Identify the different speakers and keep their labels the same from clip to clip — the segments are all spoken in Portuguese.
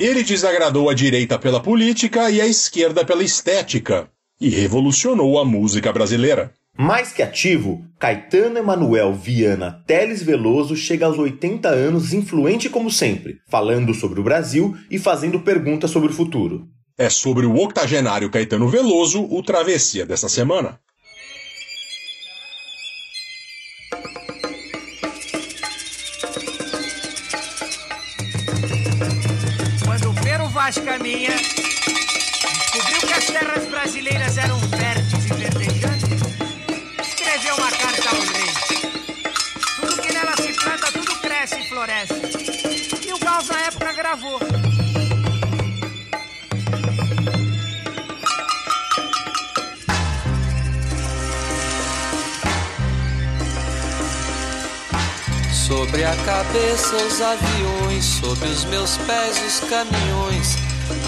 Speaker 1: Ele desagradou a direita pela política e a esquerda pela estética, e revolucionou a música brasileira.
Speaker 2: Mais que ativo, Caetano Emanuel Viana Teles Veloso chega aos 80 anos influente como sempre, falando sobre o Brasil e fazendo perguntas sobre o futuro.
Speaker 1: É sobre o octogenário Caetano Veloso o Travessia dessa semana.
Speaker 3: Pero Vaz caminha, descobriu que as terras brasileiras eram férteis e verdejantes, escreveu uma carta ao rei. Tudo que nela se planta, tudo cresce e floresce. E o Gauss na época gravou.
Speaker 4: Sobre a cabeça os aviões, sobre os meus pés os caminhões.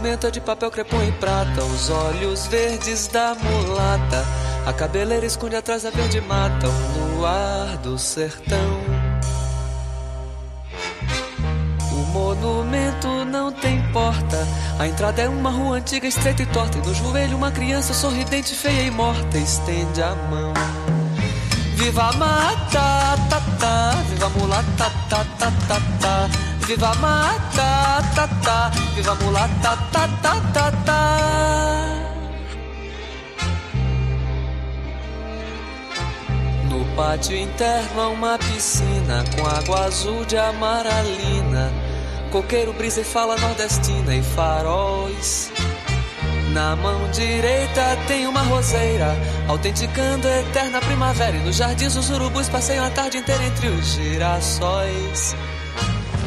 Speaker 4: Monumento é de papel crepom e prata, os olhos verdes da mulata. A cabeleira esconde atrás da verde mata, o luar do sertão. O monumento não tem porta. A entrada é uma rua antiga, estreita e torta. E no joelho, uma criança sorridente, feia e morta. Estende a mão. Viva a mata, tá, tá. Viva a mulata, tá, tá, tá, tá. Viva mata, tá, tá. Viva mulata, tá, tá, tá, tá. No pátio interno há uma piscina com água azul de amaralina. Coqueiro brisa e fala nordestina e faróis. Na mão direita tem uma roseira, autenticando a eterna primavera. E nos jardins os urubus passeiam a tarde inteira entre os girassóis.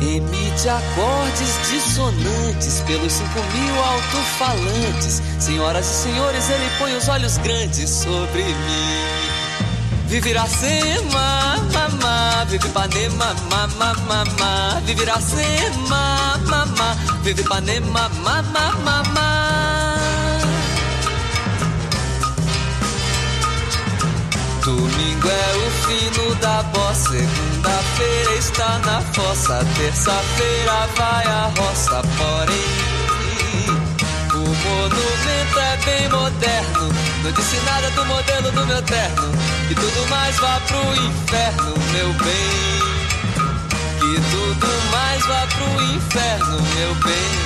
Speaker 4: Emite acordes dissonantes pelos cinco mil alto-falantes. Senhoras e senhores, ele põe os olhos grandes sobre mim. Vive Iracema, mamá, vive Ipanema, mamá, mamá, vive Iracema, mamá, vive Ipanema, mamá, mamá. Domingo é o fino da bossa, segunda-feira está na fossa, terça-feira vai a roça, porém o monumento é bem moderno, não disse nada do modelo do meu terno, que tudo mais vá pro inferno, meu bem. Que tudo mais vá pro inferno, meu bem.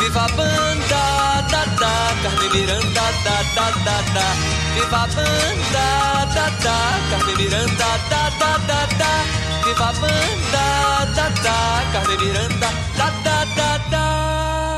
Speaker 4: Viva a banda, da, da, Carmen Miranda, da, da, da, da. Viva a banda, da, da, Carmen Miranda, da, da, da, da. Viva a banda, da, da, Carmen Miranda, da, da, da, da.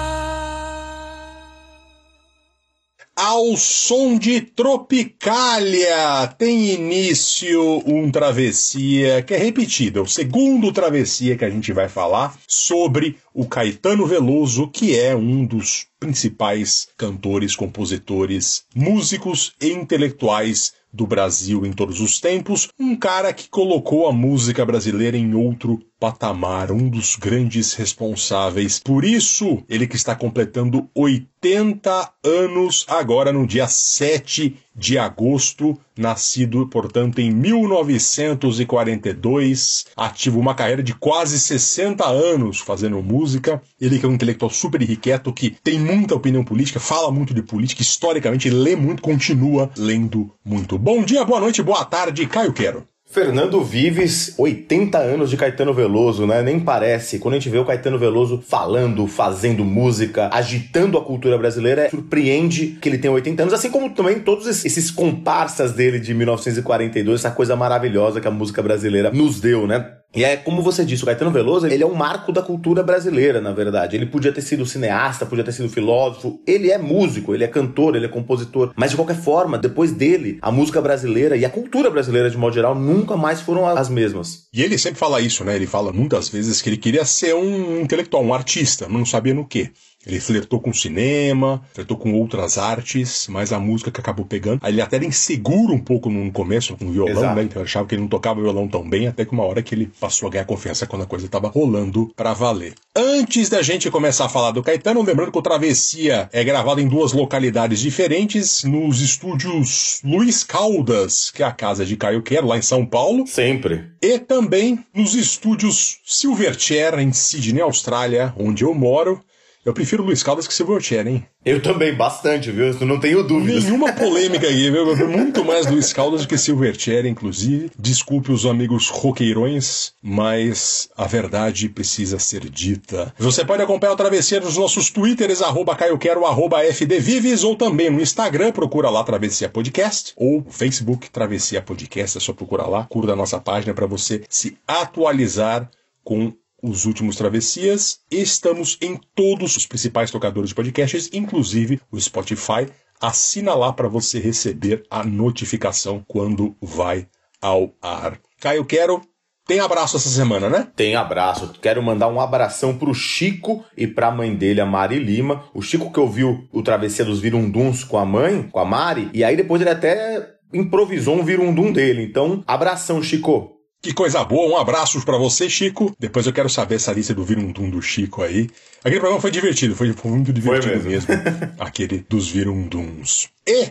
Speaker 1: Ao som de Tropicália. Tem início um travessia que é repetida, o segundo travessia que a gente vai falar sobre o Caetano Veloso, que é um dos principais cantores, compositores, músicos e intelectuais do Brasil em todos os tempos, um cara que colocou a música brasileira em outro patamar, um dos grandes responsáveis. Por isso, ele que está completando 80 anos agora no dia 7 de agosto, nascido, portanto, em 1942, ativo uma carreira de quase 60 anos fazendo música. Ele que é um intelectual super irrequieto, que tem muita opinião política, fala muito de política, historicamente lê muito, continua lendo muito. Bom dia, boa noite, boa tarde, Caio Quero.
Speaker 2: Fernando Vives, 80 anos de Caetano Veloso, né? Nem parece. Quando a gente vê o Caetano Veloso falando, fazendo música, agitando a cultura brasileira, surpreende que ele tenha 80 anos, assim como também todos esses comparsas dele de 1942, essa coisa maravilhosa que a música brasileira nos deu, né? E é como você disse, o Caetano Veloso, ele é um marco da cultura brasileira, na verdade. Ele podia ter sido cineasta, podia ter sido filósofo, ele é músico, ele é cantor, ele é compositor. Mas de qualquer forma, depois dele, a música brasileira e a cultura brasileira de modo geral nunca mais foram as mesmas.
Speaker 1: E ele sempre fala isso, né? Ele fala muitas vezes que ele queria ser um intelectual, um artista, não sabia no quê. Ele flertou com cinema, flertou com outras artes, mas a música que acabou pegando. Aí ele até era inseguro um pouco no começo com o violão,
Speaker 2: Exato.
Speaker 1: né? Então eu achava que ele não tocava violão tão bem, até que uma hora que ele passou a ganhar confiança quando a coisa estava rolando pra valer. Antes da gente começar a falar do Caetano, lembrando que o Travessia é gravado em duas localidades diferentes, nos estúdios Luiz Caldas, que é a casa de Caio Quero, lá em São Paulo,
Speaker 2: Sempre.
Speaker 1: e também nos estúdios Silverchair, em Sydney, Austrália, onde eu moro. Eu prefiro Luiz Caldas que Silverchair, hein?
Speaker 2: Eu também, bastante, viu? Eu não tenho dúvidas.
Speaker 1: Nenhuma polêmica aqui, viu? Muito mais Luiz Caldas do que Silverchair, inclusive. Desculpe os amigos roqueirões, mas a verdade precisa ser dita. Você pode acompanhar o Travessia nos nossos twitters, arroba caioquero, arroba fdvives, ou também no Instagram, procura lá Travessia Podcast, ou Facebook Travessia Podcast, é só procurar lá, curta a nossa página para você se atualizar com os últimos travessias. Estamos em todos os principais tocadores de podcasts, inclusive o Spotify. Assina lá para você receber a notificação quando vai ao ar. Caio Quero, tem abraço essa semana, né?
Speaker 2: Tem abraço. Quero mandar um abração pro Chico e pra mãe dele, a Mari Lima. O Chico que ouviu o Travessia dos Virunduns com a mãe, com a Mari, e aí depois ele até improvisou um virundum dele. Então, abração, Chico.
Speaker 1: Que coisa boa, um abraço pra você, Chico. Depois eu quero saber essa lista do Virundum do Chico aí. Aquele programa foi divertido, foi, foi muito divertido
Speaker 2: mesmo.
Speaker 1: mesmo. Aquele dos Virunduns. E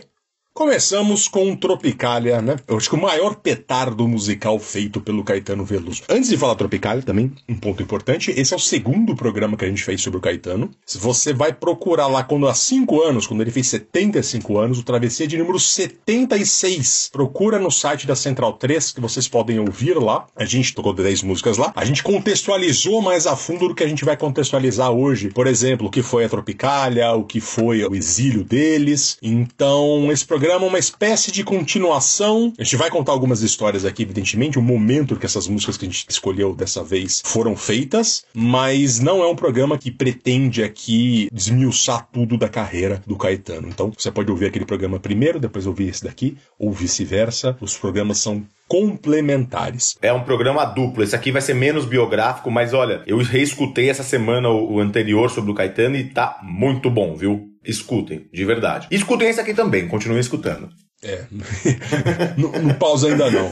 Speaker 1: começamos com Tropicália, né? Eu acho que o maior petardo musical feito pelo Caetano Veloso. Antes de falar Tropicália, também, um ponto importante, esse é o segundo programa que a gente fez sobre o Caetano. Se você vai procurar lá quando há 5 anos, quando ele fez 75 anos, o Travessia de número 76. Procura no site da Central 3, que vocês podem ouvir lá. A gente tocou 10 músicas lá. A gente contextualizou mais a fundo do que a gente vai contextualizar hoje. Por exemplo, o que foi a Tropicália, o que foi o exílio deles. Então, esse programa é uma espécie de continuação. A gente vai contar algumas histórias aqui, evidentemente, o momento que essas músicas que a gente escolheu dessa vez foram feitas, mas não é um programa que pretende aqui desmiuçar tudo da carreira do Caetano. Então, você pode ouvir aquele programa primeiro, depois ouvir esse daqui, ou vice-versa. Os programas são complementares.
Speaker 2: É um programa duplo. Esse aqui vai ser menos biográfico, mas olha, eu reescutei essa semana o anterior sobre o Caetano e tá muito bom, viu? Escutem, de verdade. E escutem esse aqui também, continuem escutando.
Speaker 1: É. não, não pausa ainda não.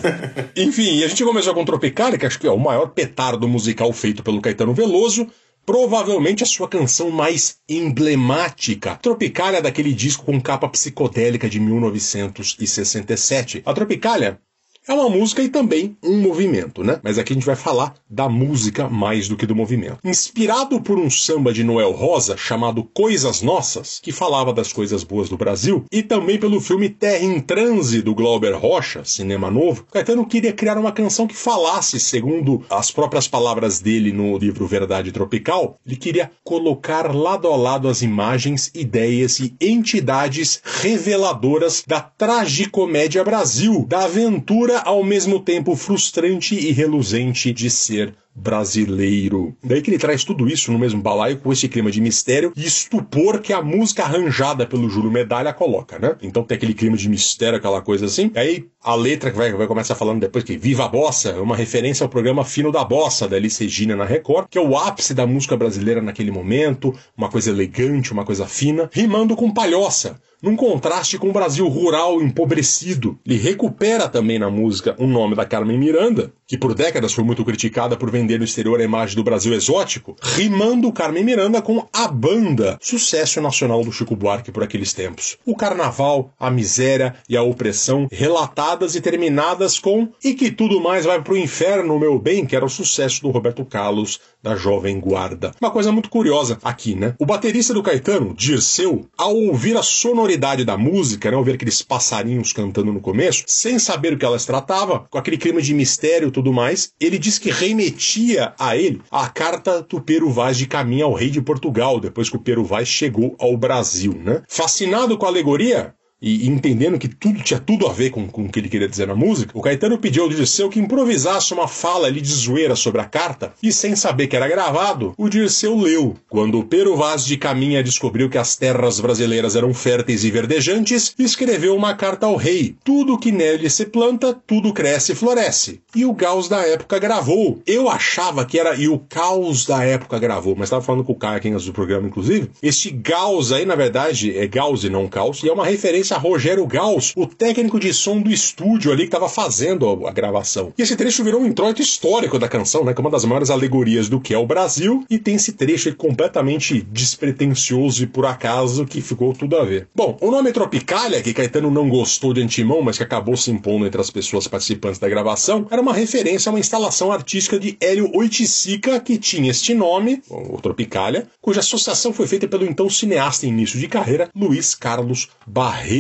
Speaker 1: Enfim, a gente começou com Tropicália, que acho que é o maior petardo musical feito pelo Caetano Veloso. Provavelmente a sua canção mais emblemática. Tropicália daquele disco com capa psicodélica de 1967. A Tropicália é uma música e também um movimento, né? Mas aqui a gente vai falar da música mais do que do movimento. Inspirado por um samba de Noel Rosa chamado Coisas Nossas, que falava das coisas boas do Brasil, e também pelo filme Terra em Transe do Glauber Rocha, cinema novo, Caetano queria criar uma canção que falasse, segundo as próprias palavras dele no livro Verdade Tropical, ele queria colocar lado a lado as imagens, ideias e entidades reveladoras da tragicomédia Brasil, da aventura ao mesmo tempo frustrante e reluzente de ser brasileiro. Daí que ele traz tudo isso no mesmo balaio com esse clima de mistério e estupor que a música arranjada pelo Júlio Medalha coloca, né? Então tem aquele clima de mistério, aquela coisa assim. Aí a letra que vai, vai começar falando depois que Viva a Bossa é uma referência ao programa Fino da Bossa, da Alice Regina na Record, que é o ápice da música brasileira naquele momento, uma coisa elegante, uma coisa fina, rimando com palhoça num contraste com o Brasil rural empobrecido. Ele recupera também na música o nome da Carmen Miranda, que por décadas foi muito criticada por vender vender no exterior a imagem do Brasil exótico, rimando Carmen Miranda com a banda, sucesso nacional do Chico Buarque por aqueles tempos. O carnaval, a miséria e a opressão relatadas e terminadas com E que tudo mais vai pro inferno, meu bem, que era o sucesso do Roberto Carlos da Jovem Guarda. Uma coisa muito curiosa aqui, né? O baterista do Caetano, Dirceu, ao ouvir a sonoridade da música, né, ouvir aqueles passarinhos cantando no começo, sem saber o que elas tratava, com aquele clima de mistério e tudo mais, ele diz que remetia a ele a carta do Pero Vaz de caminho ao rei de Portugal, depois que o Pero Vaz chegou ao Brasil, né? Fascinado com a alegoria, e entendendo que tudo tinha tudo a ver com, com o que ele queria dizer na música, o Caetano pediu ao Dirceu que improvisasse uma fala ali de zoeira sobre a carta, e sem saber que era gravado, o Dirceu leu. Quando Pero Vaz de Caminha descobriu que as terras brasileiras eram férteis e verdejantes, escreveu uma carta ao rei. Tudo que nele se planta, tudo cresce e floresce. E o Gauss da época gravou. Eu achava que era e o Caos da época gravou, mas estava falando com o Caio aqui do programa, inclusive. Este Gauss aí, na verdade, é Gauss e não Caos, e é uma referência a Rogério Gauss, o técnico de som do estúdio ali que estava fazendo a, gravação. E esse trecho virou um introito histórico da canção, né? Que é uma das maiores alegorias do que é o Brasil, e tem esse trecho completamente despretensioso e por acaso que ficou tudo a ver. Bom, o nome Tropicália, que Caetano não gostou de antemão, mas que acabou se impondo entre as pessoas participantes da gravação, era uma referência a uma instalação artística de Hélio Oiticica, que tinha este nome, o Tropicália, cuja associação foi feita pelo então cineasta em início de carreira, Luiz Carlos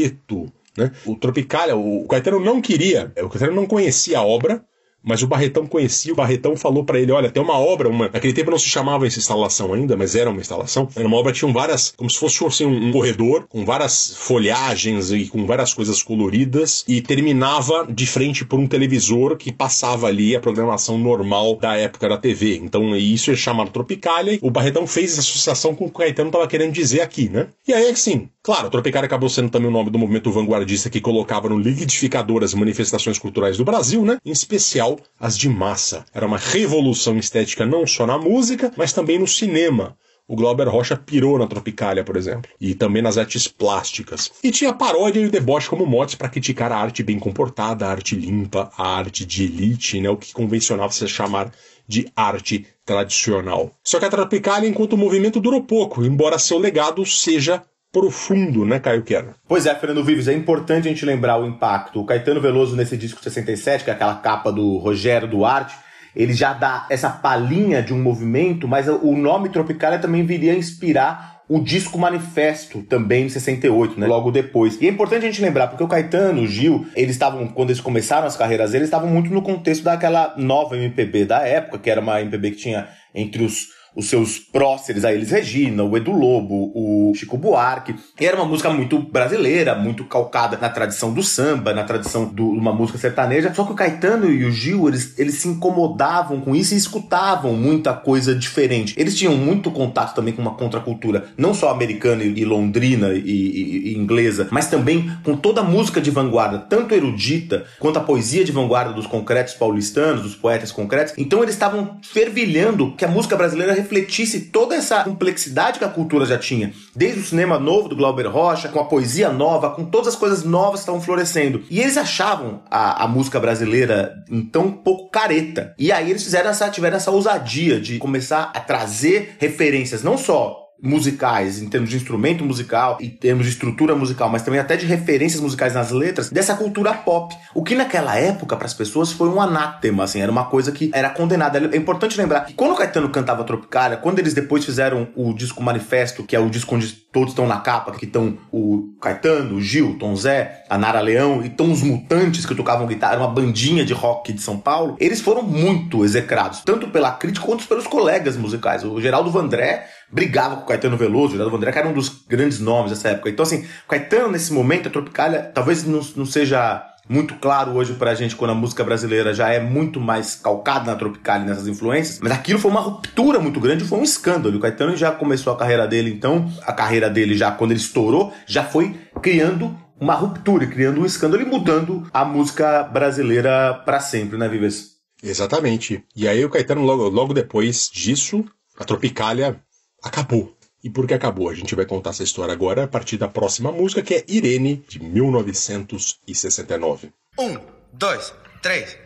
Speaker 1: Barreto. Né? O Tropicália, o Caetano não queria, o Caetano não conhecia a obra, mas o Barretão conhecia, o Barretão falou para ele: olha, tem uma obra, uma... naquele tempo não se chamava essa instalação ainda, mas era uma instalação. Era uma obra que tinha várias, como se fosse assim, um corredor, com várias folhagens e com várias coisas coloridas, e terminava de frente por um televisor que passava ali a programação normal da época da TV. Então isso é chamado Tropicália. O Barretão fez essa associação com o que o Caetano estava querendo dizer aqui, né? E aí, assim, claro, Tropicália acabou sendo também o nome do movimento vanguardista que colocava no liquidificador as manifestações culturais do Brasil, né? Em especial as de massa. Era uma revolução estética não só na música, mas também no cinema. O Glauber Rocha pirou na Tropicália, por exemplo, e também nas artes plásticas. E tinha paródia e o deboche como motes para criticar a arte bem comportada, a arte limpa, a arte de elite, né, o que convencionava se chamar de arte tradicional. Só que a Tropicália, enquanto movimento, durou pouco, embora seu legado seja profundo, né, Caio Quero?
Speaker 2: Pois é, Fernando Vives, é importante a gente lembrar o impacto. O Caetano Veloso, nesse disco 67, que é aquela capa do Rogério Duarte, ele já dá essa palhinha de um movimento, mas o nome Tropicália também viria a inspirar o disco Manifesto, também em 68, né? Logo depois. E é importante a gente lembrar, porque o Caetano, o Gil, eles estavam, quando eles começaram as carreiras deles, estavam muito no contexto daquela nova MPB da época, que era uma MPB que tinha entre os os seus próceres, a Elis Regina, o Edu Lobo, o Chico Buarque. E era uma música muito brasileira, muito calcada na tradição do samba, na tradição de uma música sertaneja. Só que o Caetano e o Gil, eles, eles se incomodavam com isso e escutavam muita coisa diferente. Eles tinham muito contato também com uma contracultura, não só americana e londrina e, e, e inglesa, mas também com toda a música de vanguarda, tanto erudita quanto a poesia de vanguarda dos concretos paulistanos, dos poetas concretos. Então eles estavam fervilhando que a música brasileira refletisse toda essa complexidade que a cultura já tinha. Desde o cinema novo do Glauber Rocha, com a poesia nova, com todas as coisas novas que estavam florescendo. E eles achavam a, a música brasileira então um pouco careta. E aí eles fizeram essa, tiveram essa ousadia de começar a trazer referências, não só musicais, em termos de instrumento musical, em termos de estrutura musical, mas também até de referências musicais nas letras, dessa cultura pop. O que naquela época, para as pessoas, foi um anátema, assim, era uma coisa que era condenada. É importante lembrar que quando o Caetano cantava Tropicália, quando eles depois fizeram o disco Manifesto, que é o disco onde todos estão na capa, que estão o Caetano, o Gil, o Tom Zé, a Nara Leão, e estão os Mutantes que tocavam guitarra, uma bandinha de rock de São Paulo, eles foram muito execrados, tanto pela crítica quanto pelos colegas musicais. O Geraldo Vandré brigava com o Caetano Veloso, o Vandré, que era um dos grandes nomes dessa época. Então, assim, Caetano, nesse momento, a Tropicália, talvez não, não seja muito claro hoje pra gente quando a música brasileira já é muito mais calcada na Tropicália nessas influências, mas aquilo foi uma ruptura muito grande, foi um escândalo. O Caetano já começou a carreira dele, então, a carreira dele já, quando ele estourou, já foi criando uma ruptura, criando um escândalo e mudando a música brasileira para sempre, né, Vives?
Speaker 1: Exatamente. E aí o Caetano, logo, logo depois disso, a Tropicália acabou. E por que acabou? A gente vai contar essa história agora a partir da próxima música, que é Irene, de 1969.
Speaker 4: Um, dois, três.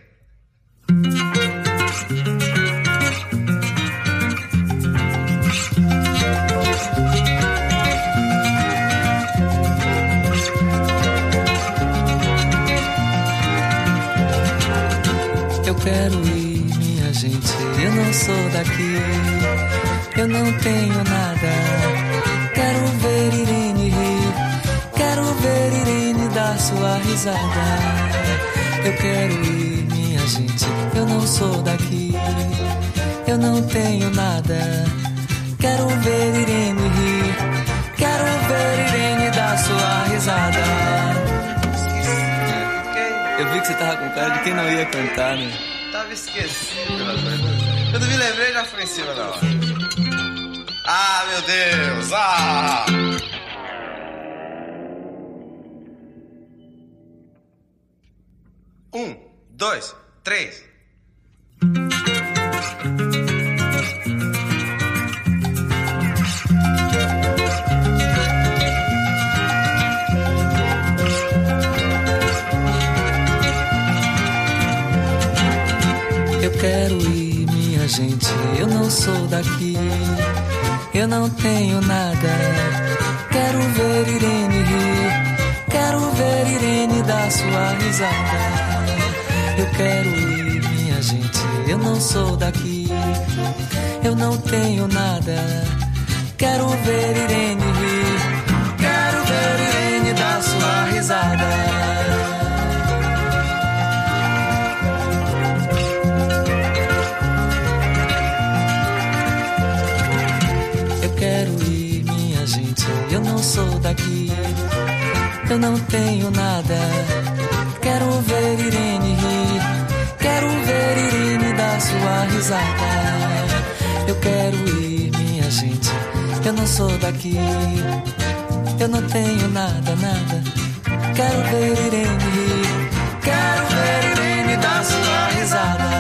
Speaker 4: Eu quero ir, minha gente, eu não sou daqui eu não tenho nada. Quero ver Irene rir, quero ver Irene dar sua risada. Eu quero ir, minha gente. Eu não sou daqui, eu não tenho nada. Quero ver Irene rir, quero ver Irene dar sua risada. Eu vi que você tava com cara de quem não ia cantar, né?
Speaker 5: Tava esquecido. Quando me lembrei, já foi em cima da hora. Ah, meu Deus! Ah! Um, dois, três.
Speaker 4: Eu quero ir, minha gente. Eu não sou daqui, eu não tenho nada. Quero ver Irene rir, quero ver Irene dar sua risada. Eu quero ir, minha gente. Eu não sou daqui, eu não tenho nada. Quero ver Irene rir, sou daqui, eu não tenho nada. Quero ver Irene rir, quero ver Irene dar sua risada. Eu quero ir, minha gente. Eu não sou daqui, eu não tenho nada, nada. Quero ver Irene rir, quero ver Irene dar sua risada.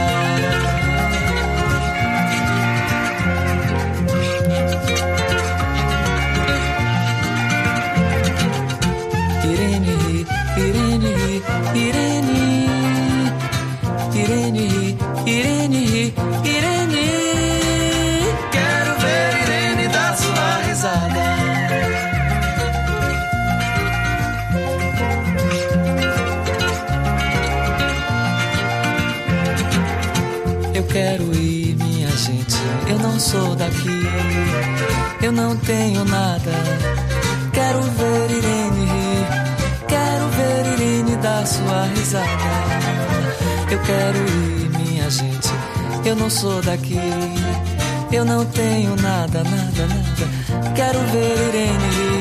Speaker 4: Sou daqui, eu não tenho nada. Quero ver Irene rir, quero ver Irene dar sua risada. Eu quero ir, minha gente. Eu não sou daqui, eu não tenho nada, nada, nada. Quero ver Irene rir,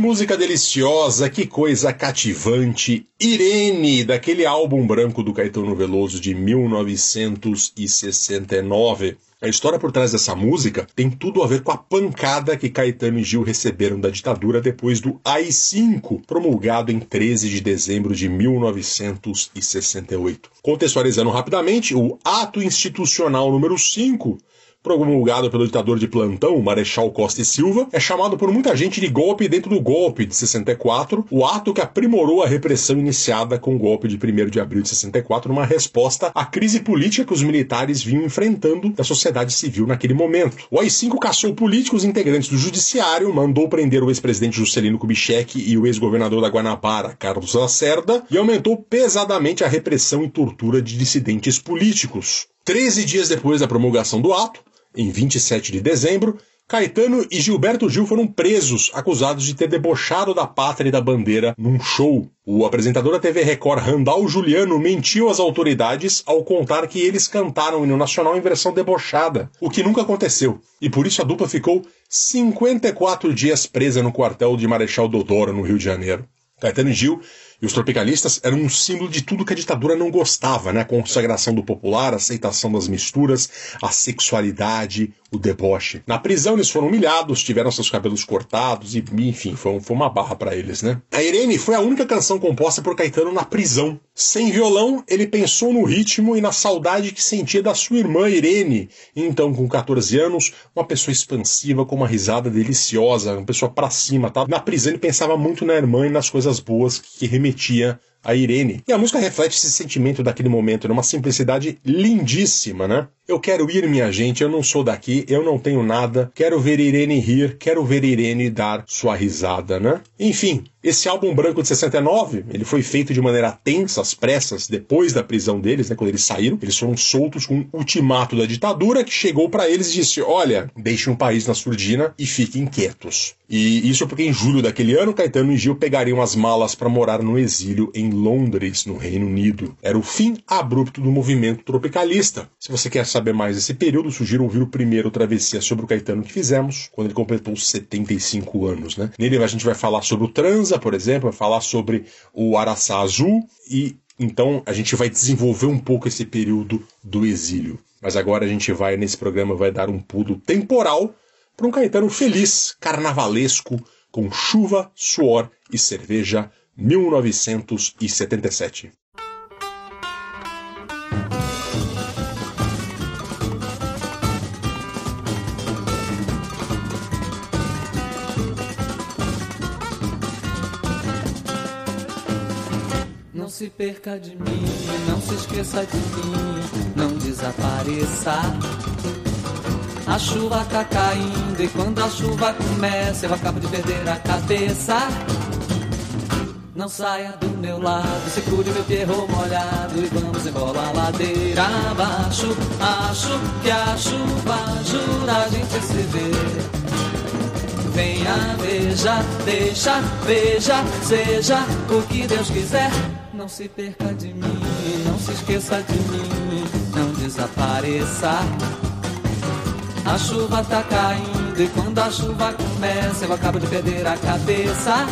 Speaker 1: música deliciosa, que coisa cativante. Irene, daquele álbum branco do Caetano Veloso de 1969. A história por trás dessa música tem tudo a ver com a pancada que Caetano e Gil receberam da ditadura depois do AI-5, promulgado em 13 de dezembro de 1968. Contextualizando rapidamente, o Ato Institucional número 5 promulgado pelo ditador de plantão, Marechal Costa e Silva, é chamado por muita gente de golpe dentro do golpe de 64, o ato que aprimorou a repressão iniciada com o golpe de 1 de abril de 64, numa resposta à crise política que os militares vinham enfrentando da sociedade civil naquele momento. O AI-5 caçou políticos integrantes do judiciário, mandou prender o ex-presidente Juscelino Kubitschek e o ex-governador da Guanabara, Carlos Lacerda, e aumentou pesadamente a repressão e tortura de dissidentes políticos. Treze dias depois da promulgação do ato, em 27 de dezembro, Caetano e Gilberto Gil foram presos, acusados de ter debochado da pátria e da bandeira num show. O apresentador da TV Record, Randall Juliano, mentiu às autoridades ao contar que eles cantaram o hino nacional em versão debochada, o que nunca aconteceu. E por isso a dupla ficou 54 dias presa no quartel de Marechal Deodoro, no Rio de Janeiro. Caetano e Gil e os tropicalistas eram um símbolo de tudo que a ditadura não gostava, né? A consagração do popular, a aceitação das misturas, a sexualidade, o deboche. Na prisão eles foram humilhados, tiveram seus cabelos cortados e, enfim, foi, foi uma barra para eles, né? A Irene foi a única canção composta por Caetano na prisão. Sem violão, ele pensou no ritmo e na saudade que sentia da sua irmã Irene. Então, com 14 anos, uma pessoa expansiva, com uma risada deliciosa, uma pessoa para cima, tá? Na prisão ele pensava muito na irmã e nas coisas boas que remetia a Irene. E a música reflete esse sentimento daquele momento, numa simplicidade lindíssima, né? Eu quero ir, minha gente, eu não sou daqui, eu não tenho nada, quero ver Irene rir, quero ver Irene dar sua risada, né? Enfim, esse álbum branco de 69, ele foi feito de maneira tensa, às pressas, depois da prisão deles, né, quando eles saíram. Eles foram soltos com um ultimato da ditadura que chegou para eles e disse: Olha, deixem o país na surdina e fiquem quietos. E isso porque em julho daquele ano, Caetano e Gil pegariam as malas para morar no exílio em Londres, no Reino Unido. Era o fim abrupto do movimento tropicalista. Se você quer saber mais desse período, sugiro ouvir o primeiro Travessia sobre o Caetano que fizemos, quando ele completou 75 anos. Né? Nele a gente vai falar sobre o Transa, por exemplo, vai falar sobre o Araçá Azul e então a gente vai desenvolver um pouco esse período do exílio. Mas agora a gente vai, nesse programa, vai dar um pulo temporal para um Caetano feliz, carnavalesco, com chuva, suor e cerveja, 1977.
Speaker 4: Não se perca de mim, não se esqueça de mim, não desapareça. A chuva tá caindo e quando a chuva começa eu acabo de perder a cabeça. Não saia do meu lado, segure meu perro molhado e vamos embora a ladeira abaixo. Acho que a chuva ajuda a gente se ver. Venha, veja, deixa, veja, seja o que Deus quiser. Não se perca de mim, não se esqueça de mim, não desapareça. A chuva tá caindo e quando a chuva começa eu acabo de perder a cabeça.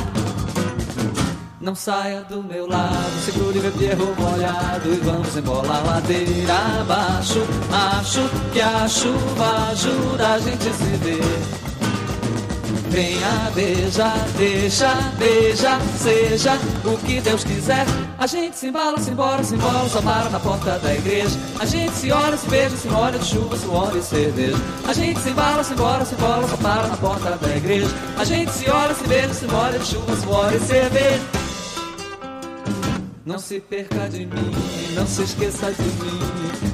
Speaker 4: Não saia do meu lado, segure meu perro molhado e vamos embora a ladeira abaixo. Acho que a chuva ajuda a gente se ver. Venha, beija, deixa, beija, seja o que Deus quiser. A gente se embala, se embora, se embora, só para na porta da igreja. A gente se olha, se beija, se molha de chuva, suor e cerveja. A gente se embala, se embora, se embora, só para na porta da igreja. A gente se olha, se beija, se molha de chuva, suor e cerveja. Não se perca de mim, não se esqueça de mim,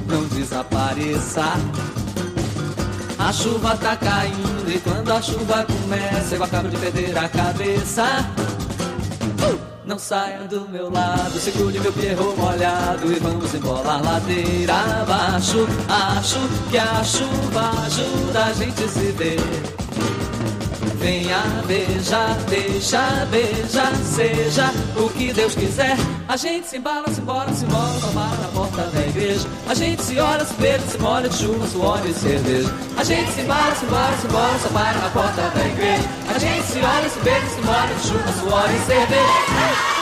Speaker 4: não desapareça. A chuva tá caindo e quando a chuva começa eu acabo de perder a cabeça. Uh! Não saia do meu lado, segure meu perro molhado e vamos embora a ladeira abaixo. Acho que a chuva ajuda a gente se ver. Venha, beija, deixa, beija, seja o que Deus quiser. A gente se embala, se embora, se embora, só para na porta da igreja. A gente se olha, se beija, se molha de chuva, suor e cerveja. A gente se embala, se embora, se embora, só na porta da igreja. A gente se olha, se beija, se molha de chuva, suor e cerveja.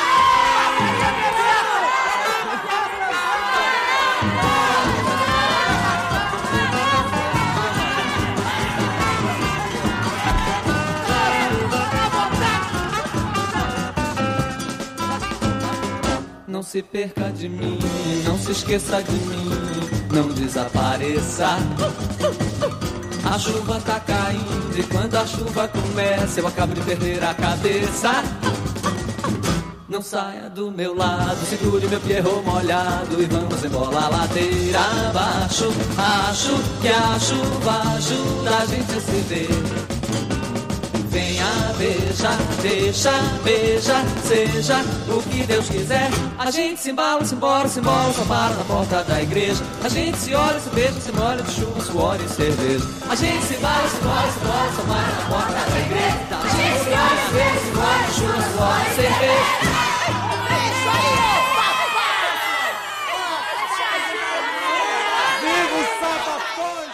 Speaker 4: Não se perca de mim, não se esqueça de mim, não desapareça. A chuva tá caindo e quando a chuva começa eu acabo de perder a cabeça. Não saia do meu lado, segure meu perro molhado e vamos embora ladeira abaixo. Acho que a chuva ajuda a gente a se ver. Venha, beija, deixa, beija, seja o que Deus quiser. A gente se embala, se embora, se embora, só para na porta da igreja. A gente se olha, se beija, se molha de chuva, suor e cerveja. A gente se embala, se embora, se embora, só para na porta da igreja. A gente se olha, se beija, se molha de chuva, suor e cerveja.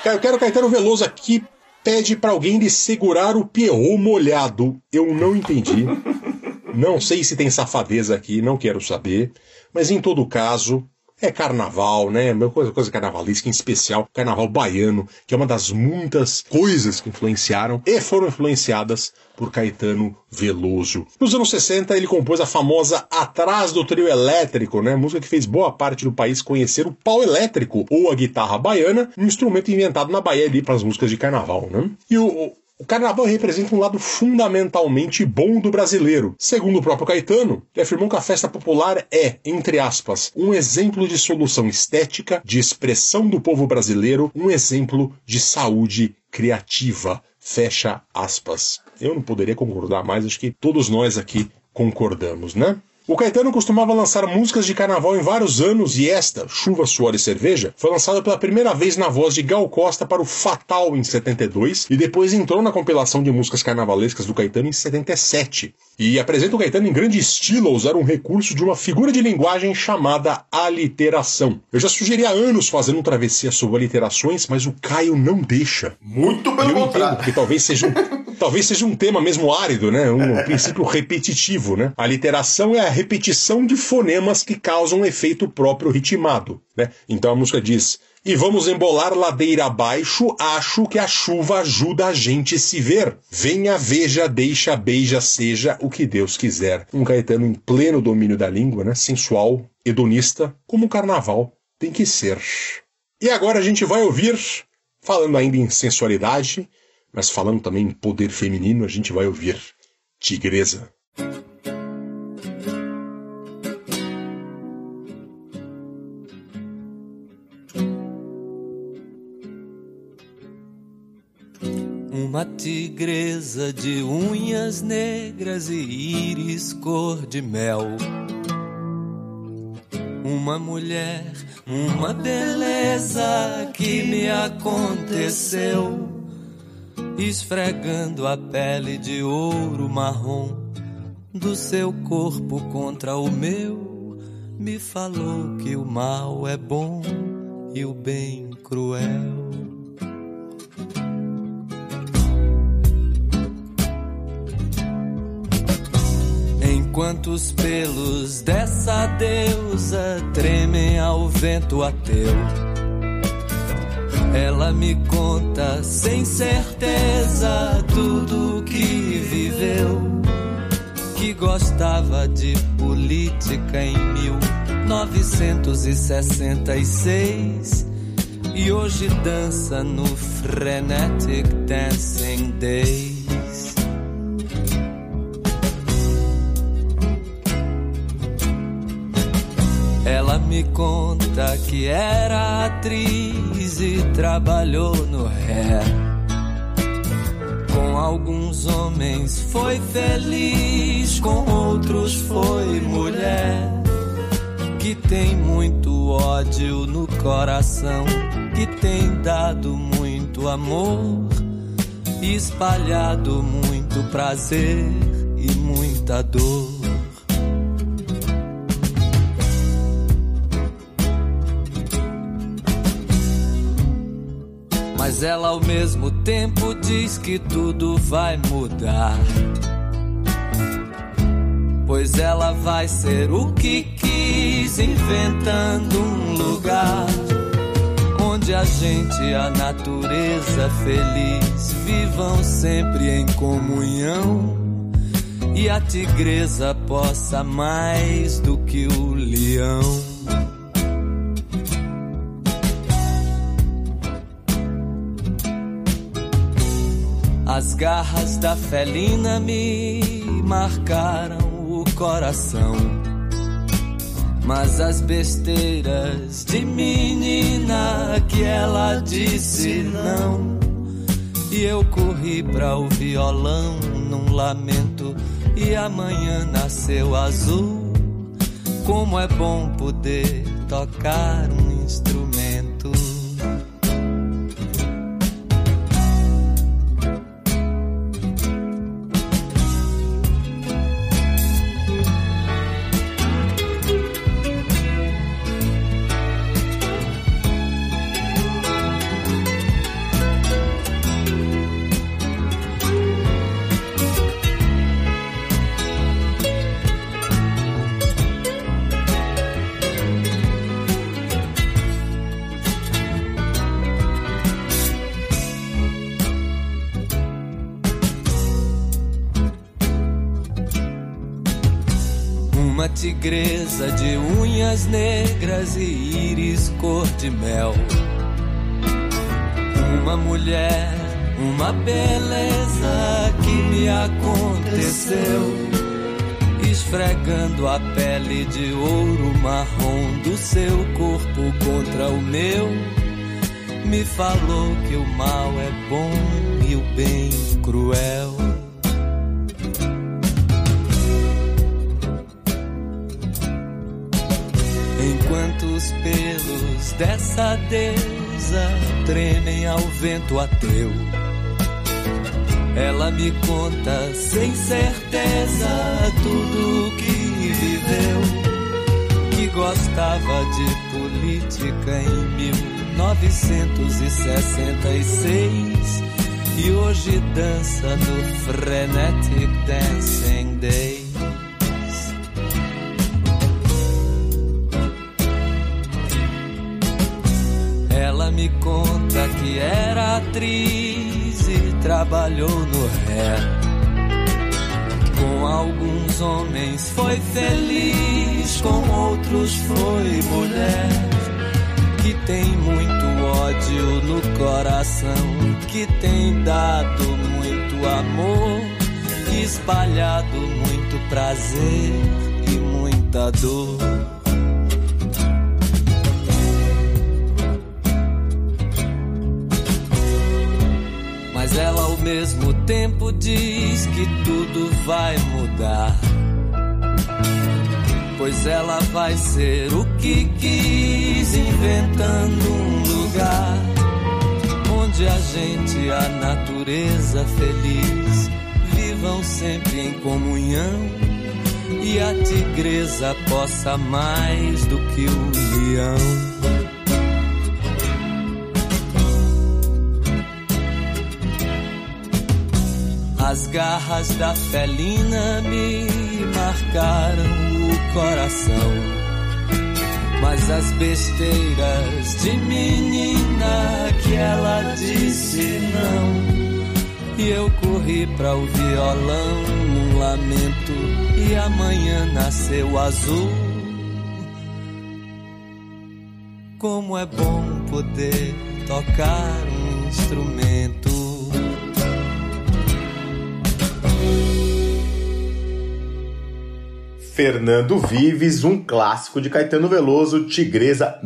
Speaker 1: Eu quero Caetano Veloso aqui pede para alguém lhe segurar o Pierrot molhado. Eu não entendi. Não sei se tem safadeza aqui, não quero saber. Mas em todo caso, é carnaval, né? Uma coisa, coisa carnavalesca, em especial carnaval baiano, que é uma das muitas coisas que influenciaram e foram influenciadas por Caetano Veloso. Nos anos 60, ele compôs a famosa Atrás do Trio Elétrico, né? Música que fez boa parte do país conhecer o pau elétrico ou a guitarra baiana, um instrumento inventado na Bahia ali para as músicas de carnaval, né? E o, o carnaval representa um lado fundamentalmente bom do brasileiro. Segundo o próprio Caetano, que afirmou que a festa popular é, entre aspas, um exemplo de solução estética, de expressão do povo brasileiro, um exemplo de saúde criativa. Fecha aspas. Eu não poderia concordar mais, acho que todos nós aqui concordamos, né? O Caetano costumava lançar músicas de carnaval em vários anos e esta, Chuva, Suor e Cerveja, foi lançada pela primeira vez na voz de Gal Costa para o Fatal em 72 e depois entrou na compilação de músicas carnavalescas do Caetano em 77. E apresenta o Caetano em grande estilo a usar um recurso de uma figura de linguagem chamada aliteração. Eu já sugeri há anos fazendo um travessia sobre aliterações, mas o Caio não deixa.
Speaker 2: Muito pelo contrário.
Speaker 1: entendo que talvez seja um, talvez seja um tema mesmo árido, né? Um princípio repetitivo, né? A literação é a repetição de fonemas que causam um efeito próprio ritmado, né? Então a música diz: "E vamos embolar ladeira abaixo, acho que a chuva ajuda a gente se ver. Venha, veja, deixa, beija, seja o que Deus quiser." Um Caetano em pleno domínio da língua, né? Sensual, hedonista, como o carnaval tem que ser. E agora a gente vai ouvir, falando ainda em sensualidade, mas falando também em poder feminino, a gente vai ouvir Tigresa.
Speaker 4: Uma tigresa de unhas negras e íris cor de mel. Uma mulher, uma beleza que me aconteceu esfregando a pele de ouro marrom do seu corpo contra o meu, me falou que o mal é bom e o bem cruel. Enquanto os pelos dessa deusa tremem ao vento ateu. Ela me conta sem certeza tudo que viveu. Que gostava de política em 1966 e hoje dança no Frenetic Dancing Days. Me conta que era atriz e trabalhou no Hair. Com alguns homens foi feliz, com outros foi mulher. Que tem muito ódio no coração, que tem dado muito amor, espalhado muito prazer e muita dor. Mas ela ao mesmo tempo diz que tudo vai mudar. Pois ela vai ser o que quis, inventando um lugar onde a gente e a natureza feliz vivam sempre em comunhão e a tigresa possa mais do que o leão. As garras da felina me marcaram o coração. Mas as besteiras de menina que ela disse não. E eu corri para o violão num lamento. E amanhã nasceu azul. Como é bom poder tocar um instrumento. Tigresa de unhas negras e íris cor de mel. Uma mulher, uma beleza que me aconteceu. Esfregando a pele de ouro marrom do seu corpo contra o meu, me falou que o mal é bom e o bem cruel. Deusa tremem ao vento ateu, ela me conta sem certeza tudo o que viveu. Que gostava de política em 1966 e hoje dança no Frenetic Dancing Days. Atriz e trabalhou no ré. Com alguns homens foi feliz, com outros foi mulher. Que tem muito ódio no coração, que tem dado muito amor, espalhado muito prazer e muita dor. Mesmo tempo diz que tudo vai mudar. Pois ela vai ser o que quis, inventando um lugar onde a gente e a natureza feliz vivam sempre em comunhão e a tigresa possa mais do que o leão. As garras da felina me marcaram o coração. Mas as besteiras de menina que ela disse não. E eu corri para o violão num lamento. E amanhã nasceu azul. Como é bom poder tocar um instrumento.
Speaker 2: Fernando Vives, um clássico de Caetano Veloso, Tigresa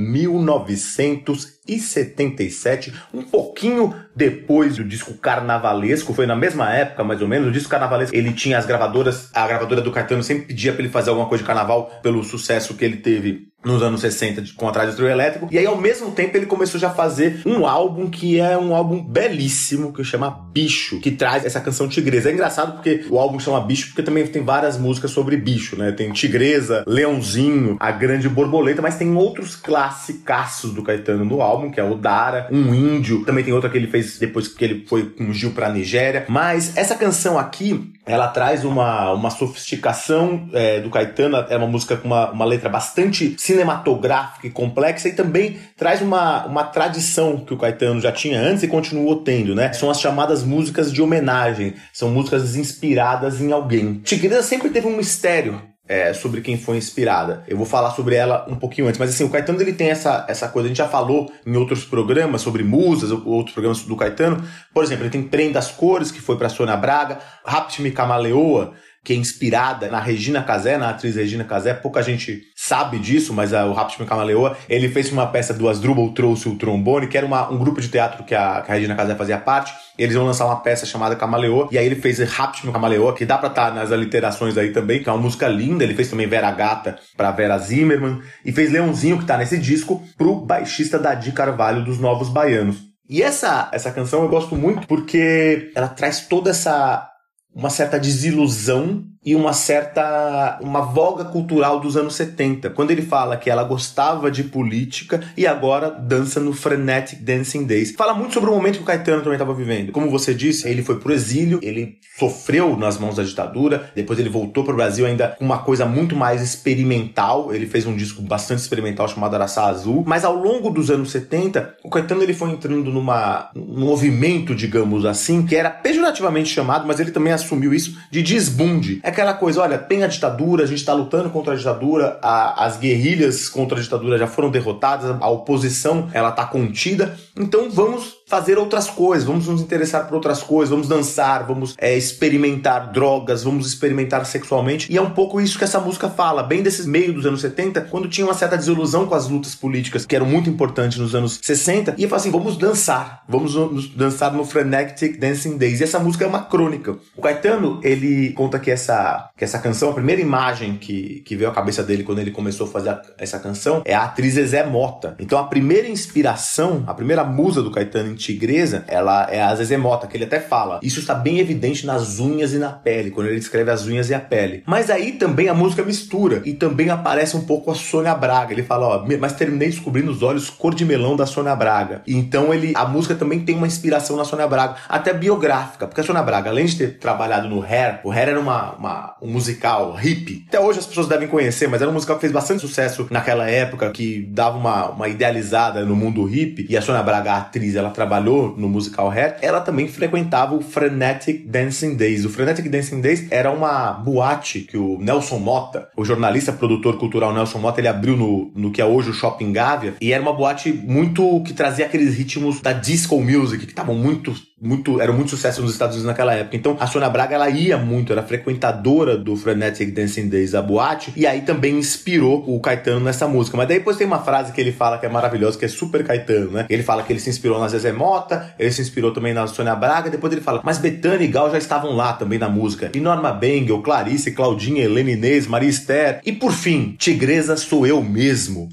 Speaker 2: 1977, um pouquinho depois do disco Carnavalesco, foi na mesma época mais ou menos, o disco Carnavalesco, ele tinha as gravadoras, a gravadora do Caetano sempre pedia para ele fazer alguma coisa de carnaval pelo sucesso que ele teve nos anos 60 com Atrás do Trio Elétrico. E aí, ao mesmo tempo, ele começou já a fazer um álbum que é um álbum belíssimo, que chama Bicho, que traz essa canção Tigresa. É engraçado porque o álbum chama Bicho, porque também tem várias músicas sobre bicho, né? Tem Tigresa, Leãozinho, A Grande Borboleta, mas tem outros classicaços do Caetano no álbum, que é o Dara, Um Índio, também tem outra que ele fez depois que ele foi com o Gil pra Nigéria. Mas essa canção aqui, ela traz uma, uma sofisticação é, do Caetano, é uma música com uma, uma letra bastante cinematográfica e complexa e também traz uma, uma tradição que o Caetano já tinha antes e continuou tendo, né? São as chamadas músicas de homenagem, são músicas inspiradas em alguém. Tigresa sempre teve um mistério é, sobre quem foi inspirada. Eu vou falar sobre ela um pouquinho antes, mas assim, o Caetano ele tem essa, essa coisa, a gente já falou em outros programas sobre musas, outros programas do Caetano. Por exemplo, ele tem Trem das Cores, que foi para Sônia Braga, Rapt-me Camaleoa, que é inspirada na Regina Casé, na atriz Regina Casé. Pouca gente sabe disso, mas uh, o Raptman Camaleoa, ele fez uma peça do Asdrubal trouxe o trombone, que era uma, um grupo de teatro que a, que a Regina Casé fazia parte. Eles iam lançar uma peça chamada Camaleoa, e aí ele fez Raptman Camaleoa, que dá pra estar tá nas aliterações aí também, que é uma música linda. Ele fez também Vera Gata pra Vera Zimmerman, e fez Leãozinho, que tá nesse disco, pro baixista Dadi Carvalho dos Novos Baianos. E essa, essa canção eu gosto muito porque ela traz toda essa uma certa desilusão e uma certa uma voga cultural dos anos 70, quando ele fala que ela gostava de política e agora dança no Frenetic Dancing Days. Fala muito sobre o momento que o Caetano também estava vivendo. Como você disse, ele foi pro exílio, ele sofreu nas mãos da ditadura, depois ele voltou pro Brasil ainda com uma coisa muito mais experimental, ele fez um disco bastante experimental chamado Araçá Azul, mas ao longo dos anos 70, o Caetano ele foi entrando numa num movimento, digamos assim, que era pejorativamente chamado, mas ele também assumiu isso de desbunde. É aquela coisa, olha, tem a ditadura, a gente está lutando contra a ditadura, a- as guerrilhas contra a ditadura já foram derrotadas, a oposição ela tá contida, então vamos fazer outras coisas, vamos nos interessar por outras coisas, vamos dançar, vamos é, experimentar drogas, vamos experimentar sexualmente. E é um pouco isso que essa música fala, bem desses meio dos anos 70, quando tinha uma certa desilusão com as lutas políticas que eram muito importantes nos anos 60, e fala assim: vamos dançar, vamos dançar no Frenetic Dancing Days. E essa música é uma crônica. O Caetano, ele conta que essa, que essa canção, a primeira imagem que, que veio à cabeça dele quando ele começou a fazer a- essa canção é a atriz Zezé Mota. Então a primeira inspiração, a primeira musa do Caetano em Tigresa, ela é a Zezé Mota, que ele até fala. Isso está bem evidente nas unhas e na pele, quando ele descreve as unhas e a pele. Mas aí também a música mistura e também aparece um pouco a Sônia Braga. Ele fala, ó, "Me- mas terminei descobrindo os olhos cor de melão da Sônia Braga. E Então ele, a música também tem uma inspiração na Sônia Braga, até biográfica, porque a Sônia Braga, além de ter trabalhado no Hair, o Hair era uma, uma- um musical hippie. Até hoje as pessoas devem conhecer, mas era um musical que fez bastante sucesso naquela época, que dava uma, uma idealizada no mundo hippie. E a Sônia Braga, a atriz, ela trabalhou no musical Hair. Ela também frequentava o Frenetic Dancing Days. O Frenetic Dancing Days era uma boate que o Nelson Mota, o jornalista produtor cultural Nelson Mota, ele abriu no, no que é hoje o Shopping Gávea. E era uma boate muito que trazia aqueles ritmos da disco music, que estavam muito, muito, eram muito sucesso nos Estados Unidos naquela época. Então a Sônia Braga, ela ia muito, era frequentadora do Frenetic Dancing Days, da boate. E aí também inspirou o Caetano nessa música. Mas daí depois tem uma frase que ele fala que é maravilhosa, que é super Caetano, né? Ele fala que ele se inspirou na Zezé Mota, ele se inspirou também na Sônia Braga. Depois ele fala, mas Betânia e Gal já estavam lá também na música. E Norma Bengel, Clarice, Claudinha, Helena Inês, Maria Esther. E por fim, Tigresa sou eu mesmo.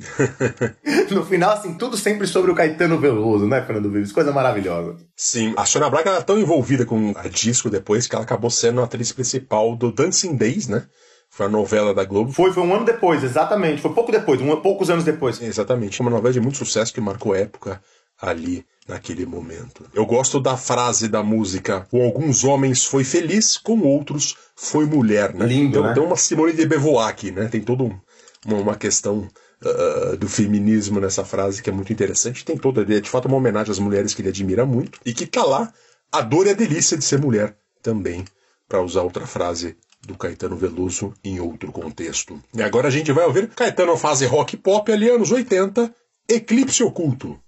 Speaker 2: no final, assim, tudo sempre sobre o Caetano Veloso, né, Fernando Vives? Coisa maravilhosa.
Speaker 4: Sim, a Sônia Braga era tão envolvida com a disco depois que ela acabou sendo a atriz principal do Dancing Days, né? Foi a novela da Globo.
Speaker 2: Foi, foi um ano depois, exatamente. Foi pouco depois, um, poucos anos depois.
Speaker 4: Exatamente, uma novela de muito sucesso que marcou época ali naquele momento. Eu gosto da frase da música: com alguns homens foi feliz, com outros foi mulher, né?
Speaker 2: Lindo,
Speaker 4: tem,
Speaker 2: né?
Speaker 4: tem uma Simone de Beauvoir aqui, né? Tem toda um- uma, uma questão ah, do feminismo nessa frase que é muito interessante. Tem toda, é de fato, uma homenagem às mulheres que ele admira muito e que tá lá a dor e a delícia de ser mulher também, para usar outra frase do Caetano Veloso em outro contexto. E agora a gente vai ouvir Caetano fase rock pop ali anos 80, Eclipse Oculto.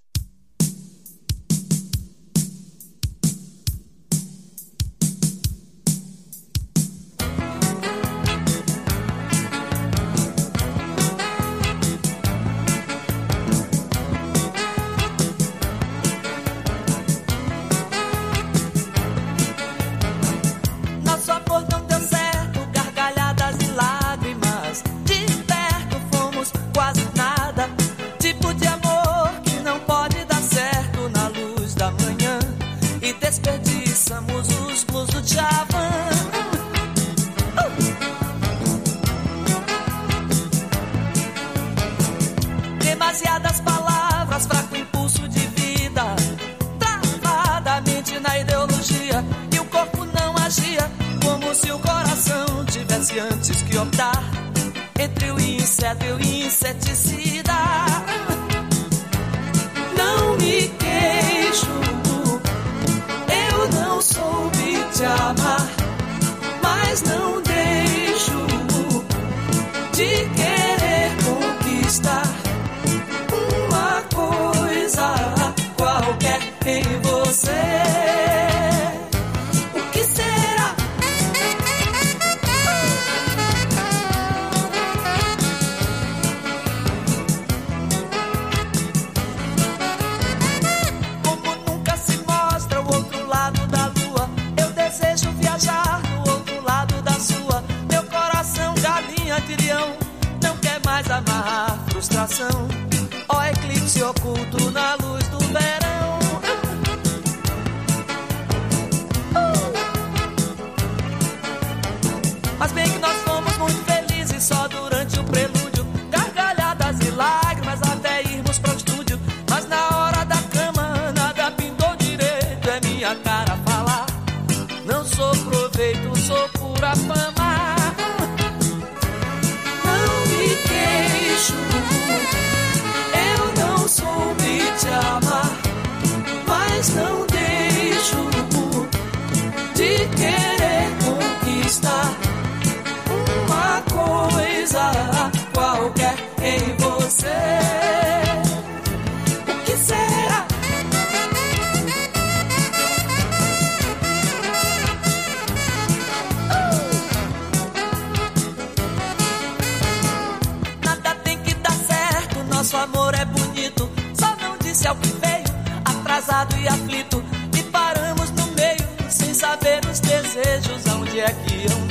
Speaker 4: Desejos aonde é que iam.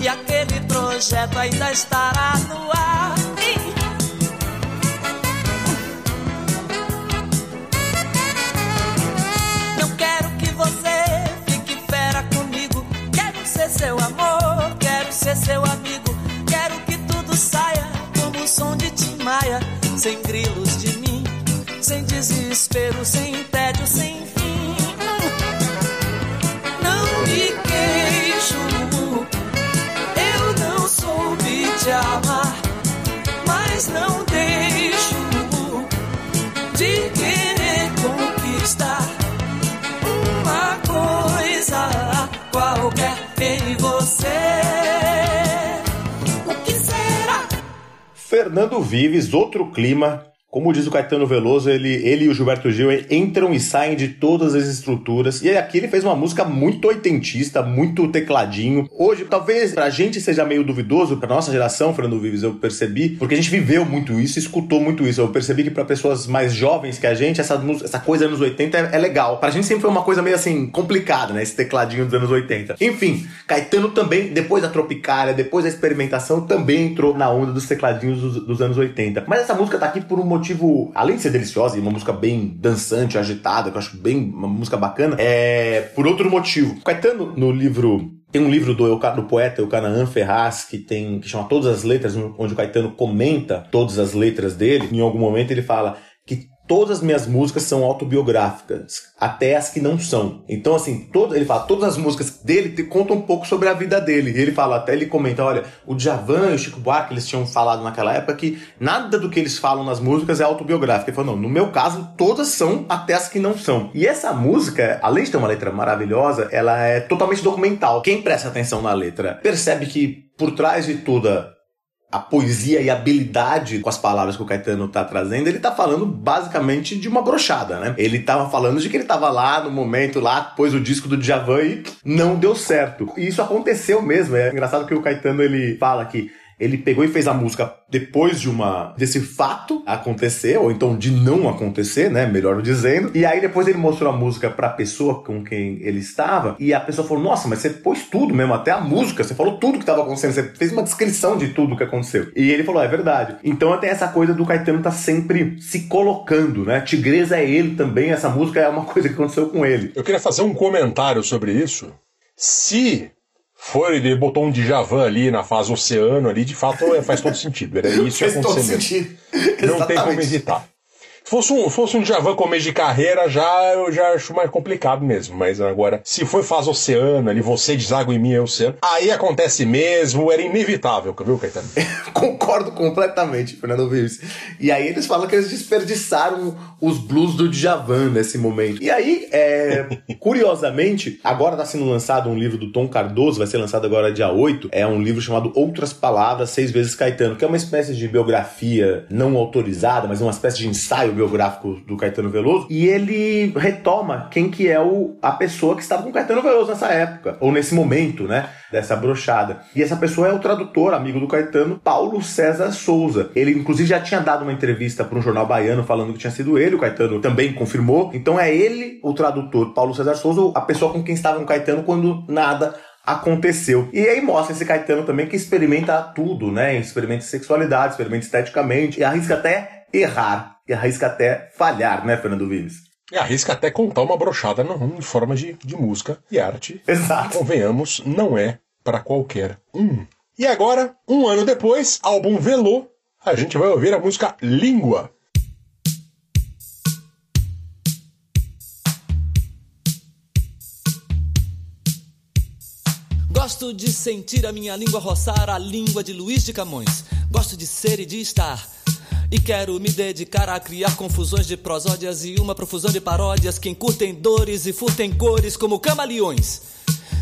Speaker 4: E aquele projeto ainda estará no ar. Não quero que você fique fera comigo. Quero ser seu amor, quero ser seu amigo. Quero que tudo saia como o som de Tim Maia, sem grilos de mim, sem desespero, sem tédio, sem fim. Mas não deixo de querer conquistar uma coisa qualquer em você. O que será?
Speaker 2: Fernando Vives, outro clima. Como diz o Caetano Veloso, ele, ele e o Gilberto Gil entram e saem de todas as estruturas. E aqui ele fez uma música muito oitentista, muito tecladinho. Hoje, talvez pra gente seja meio duvidoso, pra nossa geração, Fernando Vives, eu percebi, porque a gente viveu muito isso, escutou muito isso. Eu percebi que pra pessoas mais jovens que a gente, essa, essa coisa anos 80 é, é legal. Pra gente sempre foi uma coisa meio assim, complicada, né? Esse tecladinho dos anos 80. Enfim, Caetano também, depois da Tropicália, depois da experimentação, também entrou na onda dos tecladinhos dos, dos anos 80. Mas essa música tá aqui por um motivo, além de ser deliciosa e uma música bem dançante, agitada, que eu acho bem uma música bacana, é por outro motivo. Caetano, no livro tem um livro do, do poeta Eucanaã Ferraz que tem que chama Todas as Letras, onde o Caetano comenta todas as letras dele. Em algum momento ele fala todas as minhas músicas são autobiográficas, até as que não são. Então, assim, todo, ele fala, todas as músicas dele te contam um pouco sobre a vida dele. E ele fala, até ele comenta, olha, o Djavan e o Chico Buarque, eles tinham falado naquela época que nada do que eles falam nas músicas é autobiográfico. Ele falou, não, no meu caso, todas são, até as que não são. E essa música, além de ter uma letra maravilhosa, ela é totalmente documental. Quem presta atenção na letra percebe que por trás de toda a poesia e a habilidade com as palavras que o Caetano tá trazendo, ele tá falando basicamente de uma brochada, né? Ele tava falando de que ele tava lá no momento lá, pôs o disco do Djavan e não deu certo. E isso aconteceu mesmo. É engraçado que o Caetano ele fala que ele pegou e fez a música depois de uma desse fato acontecer, ou então de não acontecer, né? Melhor dizendo. E aí depois ele mostrou a música pra pessoa com quem ele estava, e a pessoa falou: Nossa, mas você pôs tudo mesmo, até a música, você falou tudo que estava acontecendo, você fez uma descrição de tudo que aconteceu. E ele falou: É verdade. Então tem essa coisa do Caetano tá sempre se colocando, né? Tigresa é ele também, essa música é uma coisa que aconteceu com ele.
Speaker 1: Eu queria fazer um comentário sobre isso. Se for, ele botou um Djavan ali na fase oceano ali, de fato é, faz todo sentido. Era isso que ia
Speaker 2: Fez todo sentido.
Speaker 1: Não tem como
Speaker 2: Exatamente.
Speaker 1: evitar. Se fosse um, fosse um Djavan começo de carreira, já eu já acho mais complicado mesmo. Mas agora, se foi fase oceano ali, você deságua em mim, é oceano, aí acontece mesmo, era inevitável, viu, Caetano?
Speaker 2: Concordo completamente, Fernando Vives. E aí eles falam que eles desperdiçaram os blues do Djavan nesse momento. E aí, é, curiosamente, agora está sendo lançado um livro do Tom Cardoso, vai ser lançado agora dia 8. É um livro chamado Outras Palavras, Seis Vezes Caetano, que é uma espécie de biografia não autorizada, mas uma espécie de ensaio biográfico do Caetano Veloso. E ele retoma quem que é o, a pessoa que estava com o Caetano Veloso nessa época, ou nesse momento, né? Dessa brochada. E essa pessoa é o tradutor, amigo do Caetano, Paulo César Souza. Ele, inclusive, já tinha dado uma entrevista para um jornal baiano falando que tinha sido ele, o Caetano também confirmou. Então é ele, o tradutor, Paulo César Souza, a pessoa com quem estava o Caetano quando nada aconteceu. E aí mostra esse Caetano também que experimenta tudo, né? Experimenta sexualidade, experimenta esteticamente, e arrisca até errar, e arrisca até falhar, né, Fernando Vives?
Speaker 1: E arrisca até contar uma brochada em forma de, de música e arte.
Speaker 2: Exato.
Speaker 1: Convenhamos, não é para qualquer um. E agora, um ano depois, álbum Velô, a gente vai ouvir a música Língua.
Speaker 4: Gosto de sentir a minha língua roçar a língua de Luiz de Camões. Gosto de ser e de estar. E quero me dedicar a criar confusões de prosódias e uma profusão de paródias que encurtem dores e furtem cores como camaleões.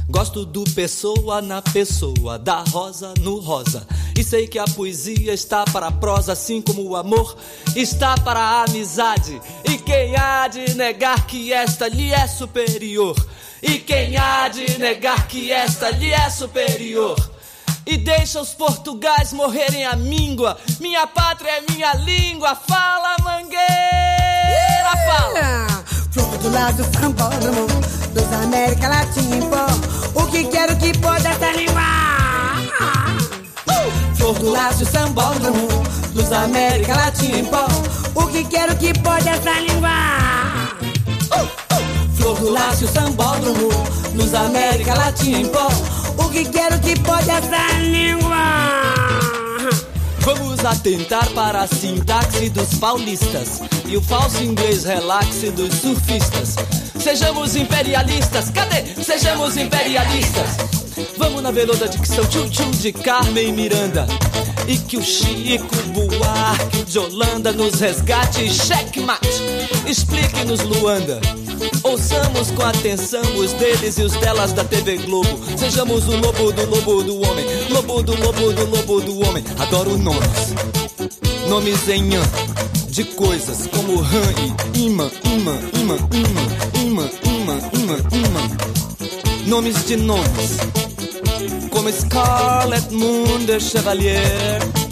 Speaker 4: Gosto do pessoa na pessoa, da rosa no rosa. E sei que a poesia está para a prosa, assim como o amor está para a amizade. E quem há de negar que esta lhe é superior? E quem há de negar que esta lhe é superior? E deixa os portugais morrerem a míngua. Minha pátria é minha língua. Fala, mangueira, fala.
Speaker 6: Flor do lado sambódromo dos América Latina em pó. O que quero que pode essa língua? Uh! Flor do laço sambódromo dos América Latina em pó. O que quero que pode essa língua? Uh! Uh! Flor do laço sambódromo dos América Latina em pó. O que quero que pode essa língua?
Speaker 4: Vamos atentar para a sintaxe dos paulistas e o falso inglês relaxe dos surfistas. Sejamos imperialistas, cadê? Sejamos imperialistas. Vamos na veluda dicção tchum-tchum de Carmen Miranda. E que o Chico Buarque de Holanda nos resgate checkmate. Explique-nos, Luanda. Ouçamos com atenção os deles e os delas da TV Globo. Sejamos o lobo do lobo do homem. Lobo do lobo do lobo do homem. Adoro nomes. Nomes em an de coisas como ran e imã, imã, imã, imã, imã, imã, imã. Nomes de nomes. Como Scarlet Moon de Chevalier.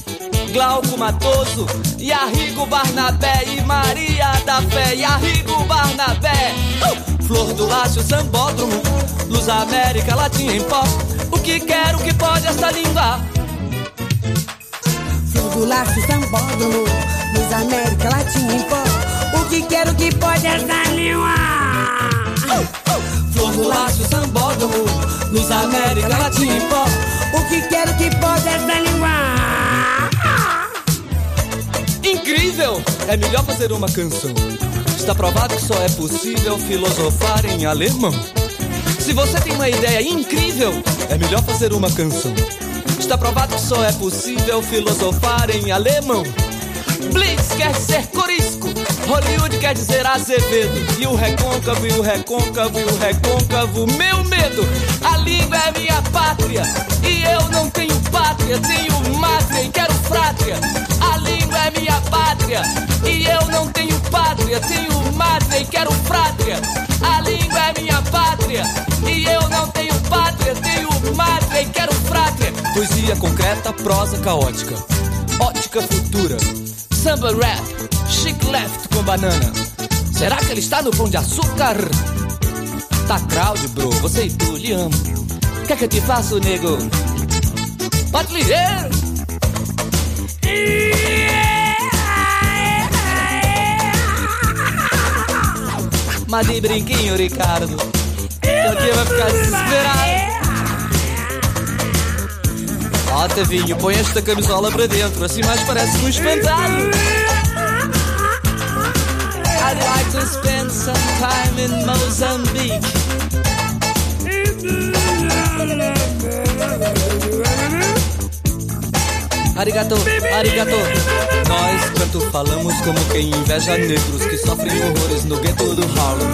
Speaker 4: Glauco Matoso, e Arrigo Barnabé e Maria da Fé, e Arrigo Barnabé. Uh! Flor do Lácio Sambódromo, Luz América Latina em pó. O que quero que pode esta língua?
Speaker 6: Flor do laço sambódromo Luz América Latina em pó O que quero que pode essa língua
Speaker 4: Flor do Lácio Sambódromo, Luz América Latina em pó.
Speaker 6: O que quero que pode essa língua
Speaker 4: Incrível! É melhor fazer uma canção. Está provado que só é possível filosofar em alemão. Se você tem uma ideia incrível, é melhor fazer uma canção. Está provado que só é possível filosofar em alemão. Blitz quer dizer corisco, Hollywood quer dizer Azevedo. E o recôncavo, e o recôncavo, e o recôncavo, meu medo. A língua é minha pátria, e eu não tenho pátria, tenho mátria e quero frátria. A língua é minha pátria, e eu não tenho pátria, tenho mátria e quero frátria. A língua é minha pátria, e eu não tenho pátria, tenho mátria e quero frátria. Poesia concreta, prosa caótica, ótica futura, samba rap, chic left com banana. Será que ele está no pão de açúcar? Tá crowd, bro, você e tu, lhe amo. O que é que eu te faço, nego? Pode ligar! Mas de brinquinho, Ricardo. Que aqui vai ficar desesperado. Ó, Tavinho, põe esta camisola para dentro, assim mais parece um espantado. I'd like to spend some time in Mozambique. Arigato, arigato. Nós tanto falamos como quem inveja negros que sofrem horrores no gueto do Harlem.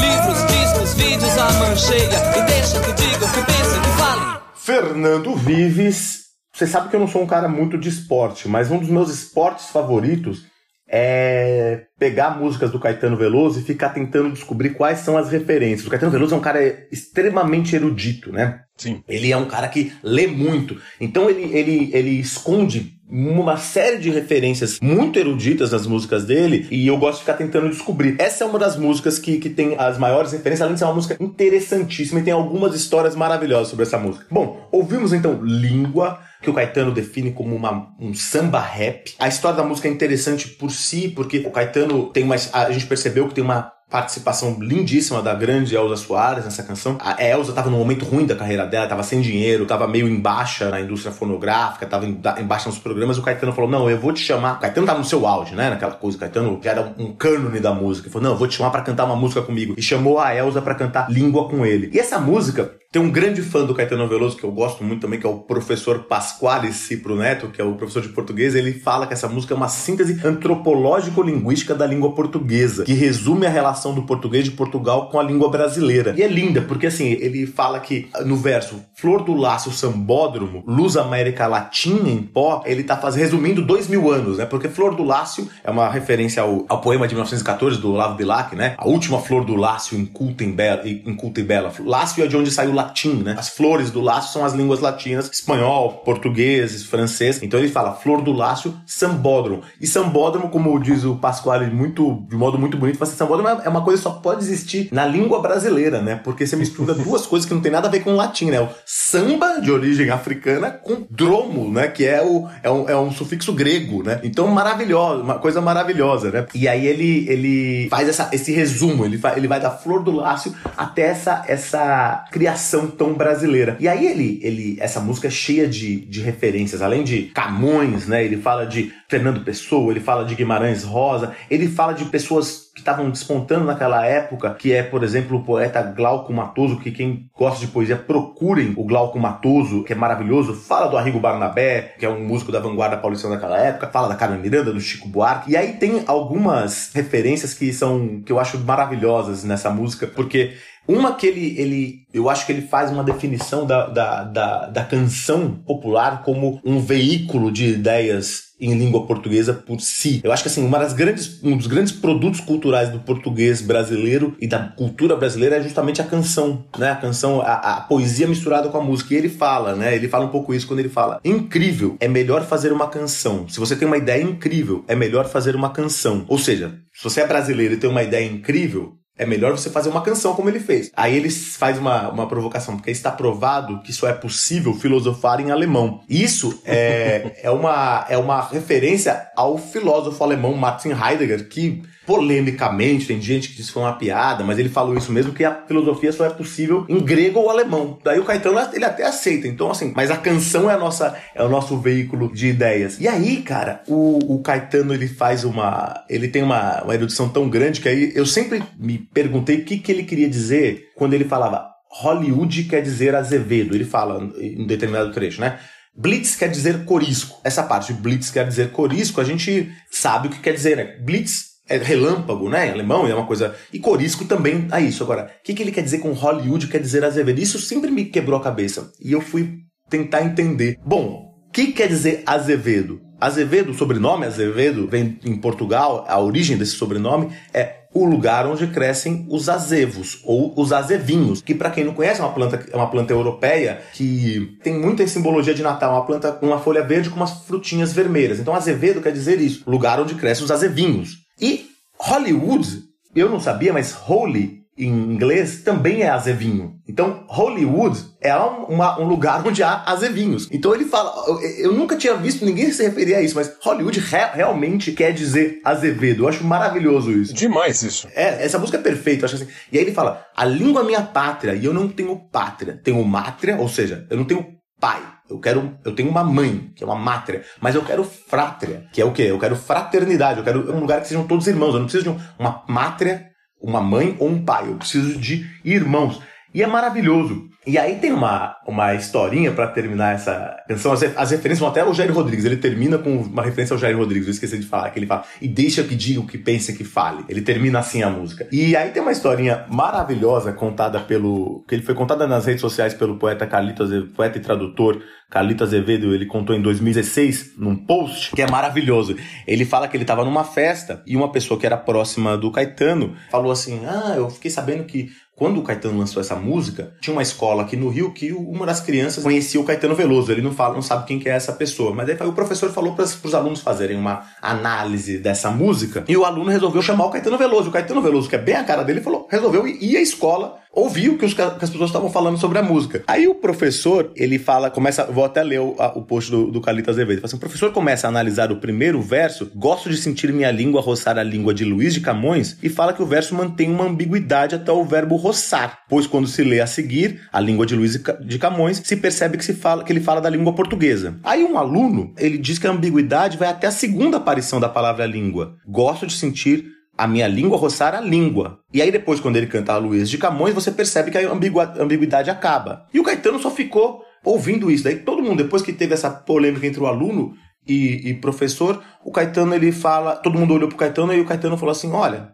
Speaker 4: Livros, discos, vídeos, a mancheia. E deixa que digam, que pensem, que falem.
Speaker 2: Fernando Vives. Você sabe que eu não sou um cara muito de esporte, mas um dos meus esportes favoritos é pegar músicas do Caetano Veloso e ficar tentando descobrir quais são as referências. O Caetano Veloso é um cara extremamente erudito, né?
Speaker 1: Sim.
Speaker 2: Ele é um cara que lê muito. Então ele, ele, ele esconde uma série de referências muito eruditas nas músicas dele e eu gosto de ficar tentando descobrir. Essa é uma das músicas que, que tem as maiores referências, além de ser uma música interessantíssima e tem algumas histórias maravilhosas sobre essa música. Bom, ouvimos então Língua, que o Caetano define como uma, um samba rap. A história da música é interessante por si, porque o Caetano tem uma. A gente percebeu que tem uma participação lindíssima da grande Elza Soares nessa canção. A Elza estava num momento ruim da carreira dela, estava sem dinheiro, estava meio em baixa na indústria fonográfica, estava em, em baixa nos programas. O Caetano falou: Não, eu vou te chamar. O Caetano tava no seu auge, né? Naquela coisa. O Caetano já era um cânone da música. Ele falou: Não, eu vou te chamar para cantar uma música comigo. E chamou a Elza para cantar Língua com ele. E essa música tem um grande fã do Caetano Veloso que eu gosto muito também, que é o professor Pasquale Cipro Neto, que é o professor de português. Ele fala que essa música é uma síntese antropológico-linguística da língua portuguesa, que resume a relação do português de Portugal com a língua brasileira. E é linda, porque assim, ele fala que no verso Flor do Laço Sambódromo, Luz América Latina em pó, ele tá faz, resumindo dois mil anos, né? Porque Flor do Lácio é uma referência ao, ao poema de 1914 do Olavo Bilac, né? A última flor do Lácio inculta, em bela, e bela. Lácio é de onde saiu latim, né? As flores do lácio são as línguas latinas, espanhol, português, francês. Então ele fala flor do lácio, sambódromo. E sambódromo, como diz o Pasquale muito, de modo muito bonito, fala assim, sambódromo é uma coisa que só pode existir na língua brasileira, né? Porque você mistura duas coisas que não tem nada a ver com o latim, né? Samba, de origem africana, com dromo, né? Que é, o, é, um, é um sufixo grego, né? Então, maravilhoso, uma coisa maravilhosa, né? E aí ele, ele faz essa, esse resumo, ele, fa, ele vai da flor do lácio até essa, essa criação tão brasileira. E aí ele, ele essa música é cheia de, de referências, além de Camões, né? Ele fala de Fernando Pessoa, ele fala de Guimarães Rosa, ele fala de pessoas que estavam despontando naquela época, que é, por exemplo, o poeta Glauco Matoso, que quem gosta de poesia procurem o Glauco Matoso, que é maravilhoso, fala do Arrigo Barnabé, que é um músico da vanguarda paulista daquela época, fala da Carmen Miranda, do Chico Buarque, e aí tem algumas referências que são que eu acho maravilhosas nessa música, porque uma que ele, ele, eu acho que ele faz uma definição da, da, da, da canção popular como um veículo de ideias em língua portuguesa por si. Eu acho que assim, uma das grandes, um dos grandes produtos culturais do português brasileiro e da cultura brasileira é justamente a canção, né? A canção, a, a, poesia misturada com a música. E ele fala, né? Ele fala um pouco isso quando ele fala: incrível, é melhor fazer uma canção. Se você tem uma ideia incrível, é melhor fazer uma canção. Ou seja, se você é brasileiro e tem uma ideia incrível, é melhor você fazer uma canção como ele fez. Aí ele faz uma, uma provocação, porque está provado que só é possível filosofar em alemão. Isso é, é, uma, é uma referência ao filósofo alemão Martin Heidegger, que polemicamente, tem gente que diz que foi uma piada, mas ele falou isso mesmo, que a filosofia só é possível em grego ou alemão. Daí o Caetano, ele até aceita. Então, assim, mas a canção é, a nossa, é o nosso veículo de ideias. E aí, cara, o, o Caetano, ele faz uma... Ele tem uma, uma erudição tão grande que aí eu sempre me perguntei o que, que ele queria dizer quando ele falava Hollywood quer dizer Azevedo. Ele fala em determinado trecho, né? Blitz quer dizer corisco. Essa parte de Blitz quer dizer corisco, a gente sabe o que quer dizer, né? Blitz é relâmpago, né? Em alemão é uma coisa. E corisco também é isso. Agora, o que, que ele quer dizer com Hollywood, quer dizer Azevedo? Isso sempre me quebrou a cabeça. E eu fui tentar entender. Bom, o que quer dizer Azevedo? Azevedo, o sobrenome Azevedo, vem em Portugal, a origem desse sobrenome é o lugar onde crescem os azevos ou os azevinhos, que para quem não conhece é uma planta é uma planta europeia que tem muita simbologia de Natal, uma planta com uma folha verde com umas frutinhas vermelhas. Então azevedo quer dizer isso, lugar onde crescem os azevinhos. E Hollywood, eu não sabia, mas holy em inglês também é azevinho. Então, Hollywood é uma, um lugar onde há azevinhos. Então ele fala, eu, eu, nunca tinha visto ninguém se referir a isso, mas Hollywood re, realmente quer dizer azevedo. Eu acho maravilhoso isso.
Speaker 1: Demais isso.
Speaker 2: É, essa música é perfeita, eu acho assim. E aí ele fala, a língua é minha pátria e eu não tenho pátria. Tenho mátria, ou seja, eu não tenho pai. Eu quero, eu tenho uma mãe, que é uma mátria, mas eu quero frátria, que é o quê? Eu quero fraternidade, eu quero um lugar que sejam todos irmãos. Eu não preciso de um, uma mátria, uma mãe ou um pai. Eu preciso de irmãos. E é maravilhoso. E aí tem uma, uma historinha para terminar essa canção. As, as, referências vão até ao Jair Rodrigues. Ele termina com uma referência ao Jair Rodrigues. Eu esqueci de falar. Que ele fala, e deixa que diga o que pense que fale. Ele termina assim a música. E aí tem uma historinha maravilhosa contada pelo. que ele foi contada nas redes sociais pelo poeta Carlito Azevedo, poeta e tradutor Carlito Azevedo. Ele contou em 2016 num post que é maravilhoso. Ele fala que ele estava numa festa e uma pessoa que era próxima do Caetano falou assim: Ah, eu fiquei sabendo que quando o Caetano lançou essa música, tinha uma escola aqui no Rio que uma das crianças conhecia o Caetano Veloso. Ele não fala, não sabe quem que é essa pessoa. Mas aí o professor falou para os alunos fazerem uma análise dessa música e o aluno resolveu chamar o Caetano Veloso. O Caetano Veloso, que é bem a cara dele, falou, resolveu ir à escola ouviu que, os, que as pessoas estavam falando sobre a música. Aí o professor, ele fala, começa, vou até ler o, a, o post do, do Carlito Azevedo, fala assim, o professor começa a analisar o primeiro verso, gosto de sentir minha língua roçar a língua de Luiz de Camões, e fala que o verso mantém uma ambiguidade até o verbo roçar, pois quando se lê a seguir a língua de Luiz de Camões, se percebe que, se fala, que ele fala da língua portuguesa. Aí um aluno, ele diz que a ambiguidade vai até a segunda aparição da palavra língua. Gosto de sentir a minha língua roçar a língua. E aí depois, quando ele canta a Luiz de Camões, você percebe que a ambiguidade acaba. E o Caetano só ficou ouvindo isso. Daí todo mundo, depois que teve essa polêmica entre o aluno e, e professor, o Caetano ele fala, todo mundo olhou pro Caetano e o Caetano falou assim: olha,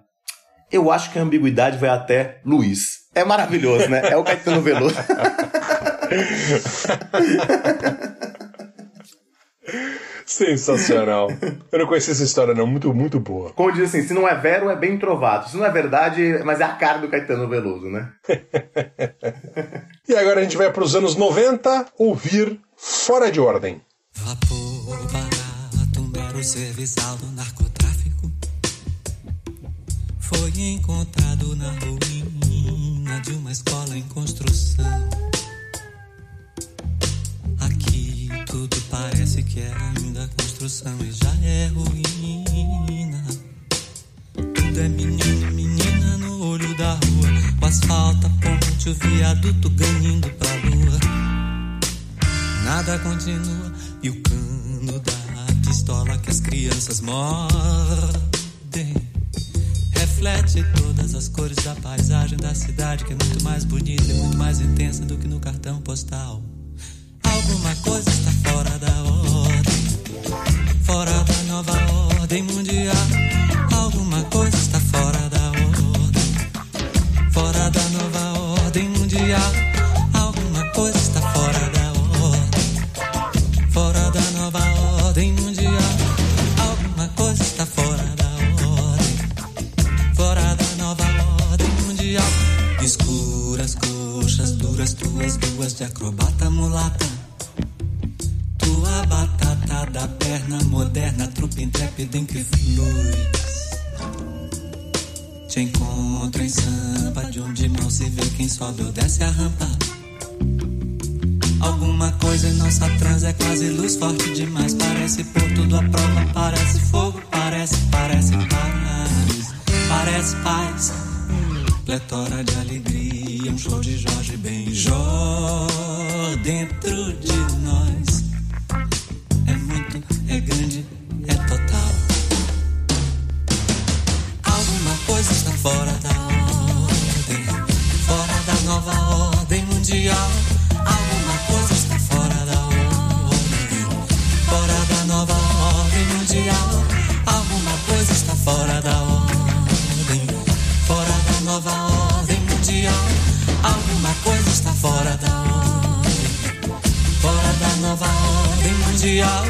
Speaker 2: eu acho que a ambiguidade vai até Luiz. É maravilhoso, né? É o Caetano Veloso.
Speaker 1: Sensacional. Eu não conhecia essa história, não. Muito, muito boa.
Speaker 2: Como diz assim, se não é vero, é bem trovado. Se não é verdade, mas é a cara do Caetano Veloso, né?
Speaker 1: E agora a gente vai para os anos 90 ouvir Fora de Ordem.
Speaker 4: Vapor barato, mero serviçal do narcotráfico. Foi encontrado na ruína de uma escola em construção. Parece que é ainda construção e já é ruína. Tudo é menino menina no olho da rua. O asfalto, a ponte, o viaduto ganhando pra lua. Nada continua e o cano da pistola que as crianças mordem reflete todas as cores da paisagem da cidade que é muito mais bonita e muito mais intensa do que no cartão postal. Alguma coisa está fora da ordem, fora da nova ordem mundial. Alguma coisa está fora da ordem, fora da nova ordem mundial. Alguma coisa está fora da ordem, fora da nova ordem mundial. Alguma coisa está fora da ordem, fora da nova ordem mundial. Escuras coxas duras, tuas duas de acrobata mulata. Da perna moderna, trupe intrépida em que flui. Te encontro em sampa, de onde mal se vê quem sobe ou desce a rampa. Alguma coisa em nossa trans é quase luz forte demais. Parece pôr tudo à prova, parece fogo, parece, parece paz. Parece paz, pletora de alegria. Um show de Jorge Benjó dentro de mundial. Alguma coisa está fora da ordem, fora da nova ordem mundial. Alguma coisa está fora da ordem, fora da nova ordem mundial. Alguma coisa está fora da ordem, fora da nova ordem mundial.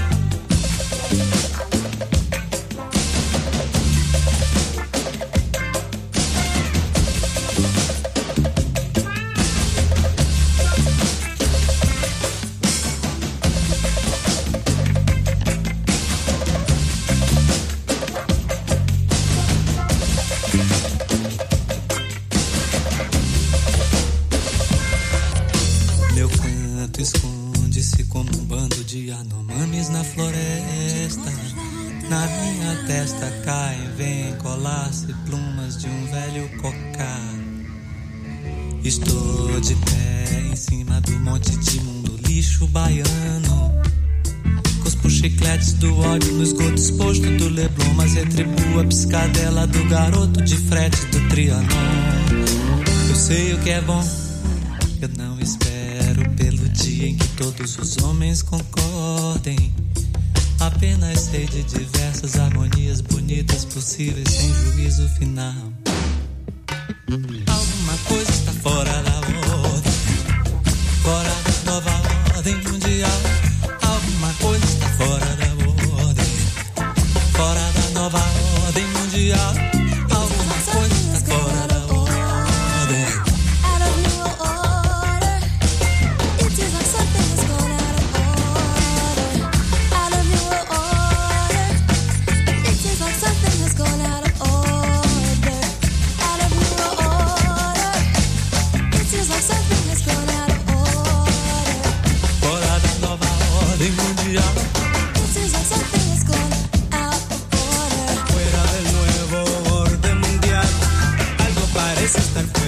Speaker 4: Eu Algo parece estar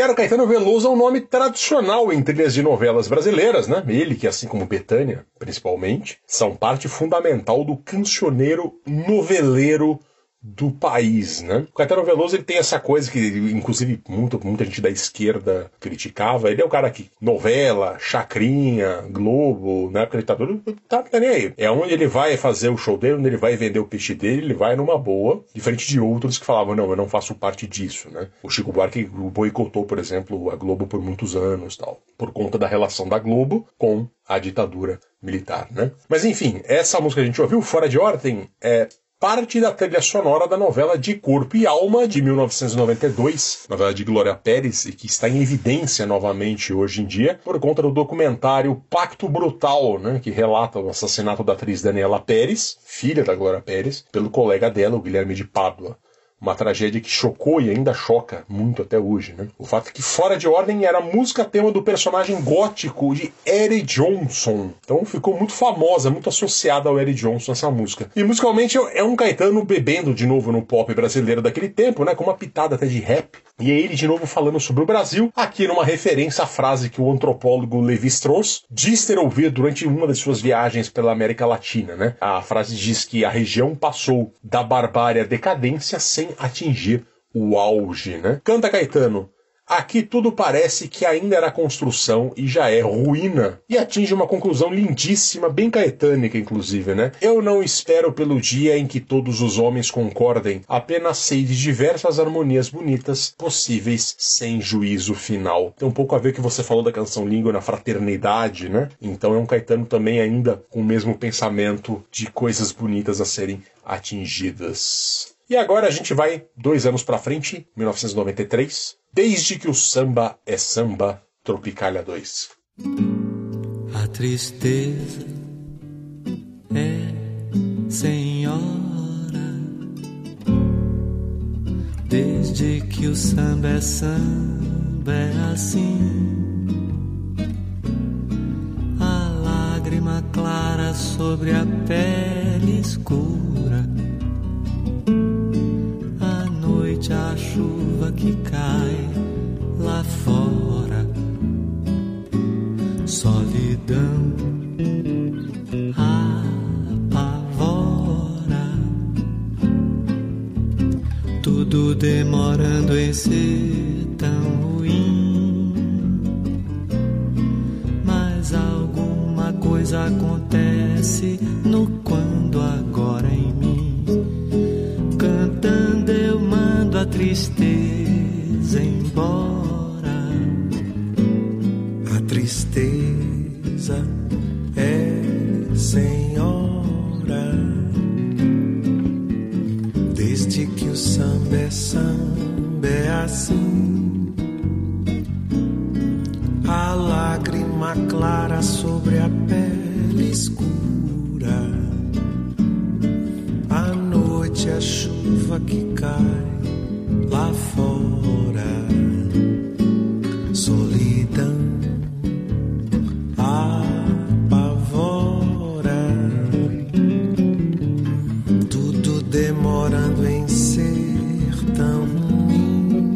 Speaker 1: Quero Caetano Veloso é um nome tradicional em trilhas de novelas brasileiras, né? Ele, que assim como Betânia, principalmente, são parte fundamental do cancioneiro noveleiro do país, né? O Caetano Veloso ele tem essa coisa que, inclusive, muito, muita gente da esquerda criticava. Ele é o cara que novela, chacrinha, Globo, na época da ditadura, tá, tá nem aí. É onde ele vai fazer o show dele, onde ele vai vender o peixe dele, ele vai numa boa, diferente de outros que falavam, não, eu não faço parte disso, né? O Chico Buarque boicotou, por exemplo, a Globo por muitos anos, tal, por conta da relação da Globo com a ditadura militar, né? Mas enfim, essa música que a gente ouviu, Fora de Ordem, é parte da trilha sonora da novela De Corpo e Alma, de 1992, novela de Glória Pérez, e que está em evidência novamente hoje em dia, por conta do documentário Pacto Brutal, né, que relata o assassinato da atriz Daniela Pérez, filha da Glória Pérez, pelo colega dela, o Guilherme de Pádua. Uma tragédia que chocou e ainda choca muito até hoje, né? O fato é que Fora de Ordem era a música tema do personagem gótico de Eric Johnson. Então ficou muito famosa, muito associada ao Eric Johnson essa música. E musicalmente é um Caetano bebendo de novo no pop brasileiro daquele tempo, né? Com uma pitada até de rap. E é ele de novo falando sobre o Brasil, aqui numa referência à frase que o antropólogo Levi Strauss diz ter ouvido durante uma das suas viagens pela América Latina, né? A frase diz que a região passou da barbárie à decadência sem atingir o auge, né? Canta Caetano. Aqui tudo parece que ainda era construção e já é ruína. E atinge uma conclusão lindíssima, bem caetânica, inclusive, né? Eu não espero pelo dia em que todos os homens concordem, apenas sei de diversas harmonias bonitas possíveis sem juízo final. Tem um pouco a ver que você falou da canção Língua na fraternidade, né? Então é um Caetano também ainda com o mesmo pensamento de coisas bonitas a serem atingidas. E agora a gente vai dois anos para frente, 1993, Desde que o samba é samba, Tropicália 2.
Speaker 7: A tristeza é senhora. Desde que o samba é samba é assim. A lágrima clara sobre a pele escura noite a chuva que cai lá fora solidão apavora, tudo demorando em ser tão ruim. Mas alguma coisa acontece no quando agora tristeza embora.
Speaker 4: A tristeza é senhora. Desde que o samba é samba é assim. A lágrima clara sobre a pele escura. A noite a chuva que cai lá fora. Solidão apavora, tudo demorando em ser tão ruim.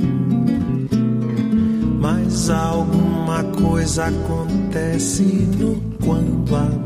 Speaker 4: Mas alguma coisa acontece no quando agora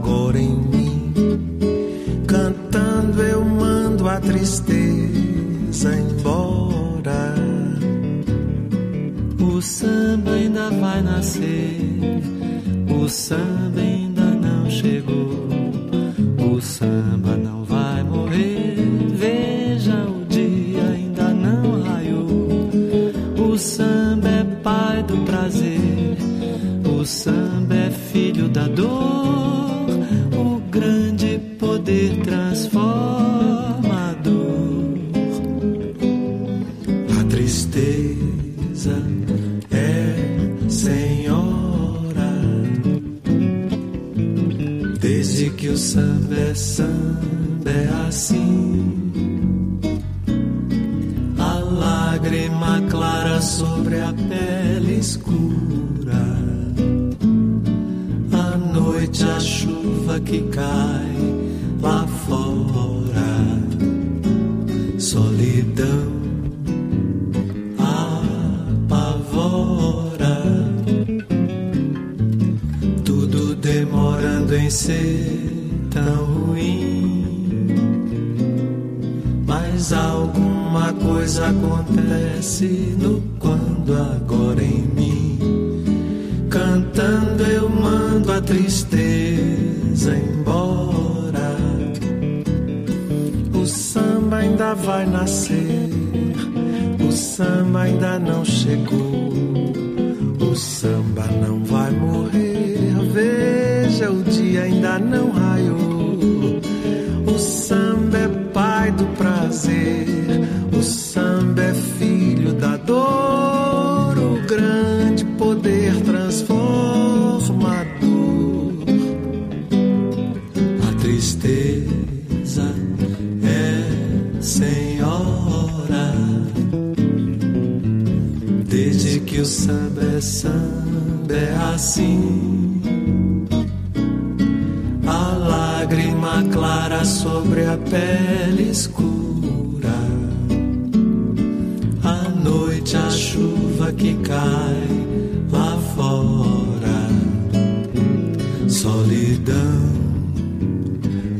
Speaker 4: Solidão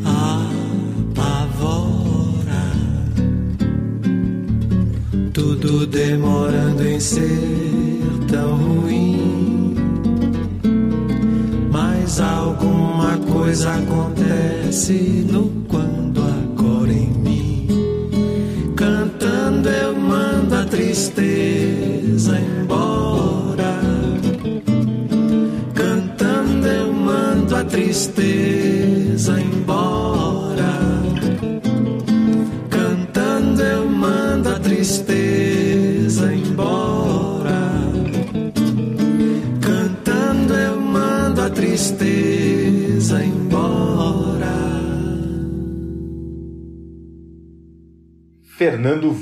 Speaker 4: apavora.
Speaker 8: Tudo demorando em ser tão ruim. Mas alguma coisa acontece no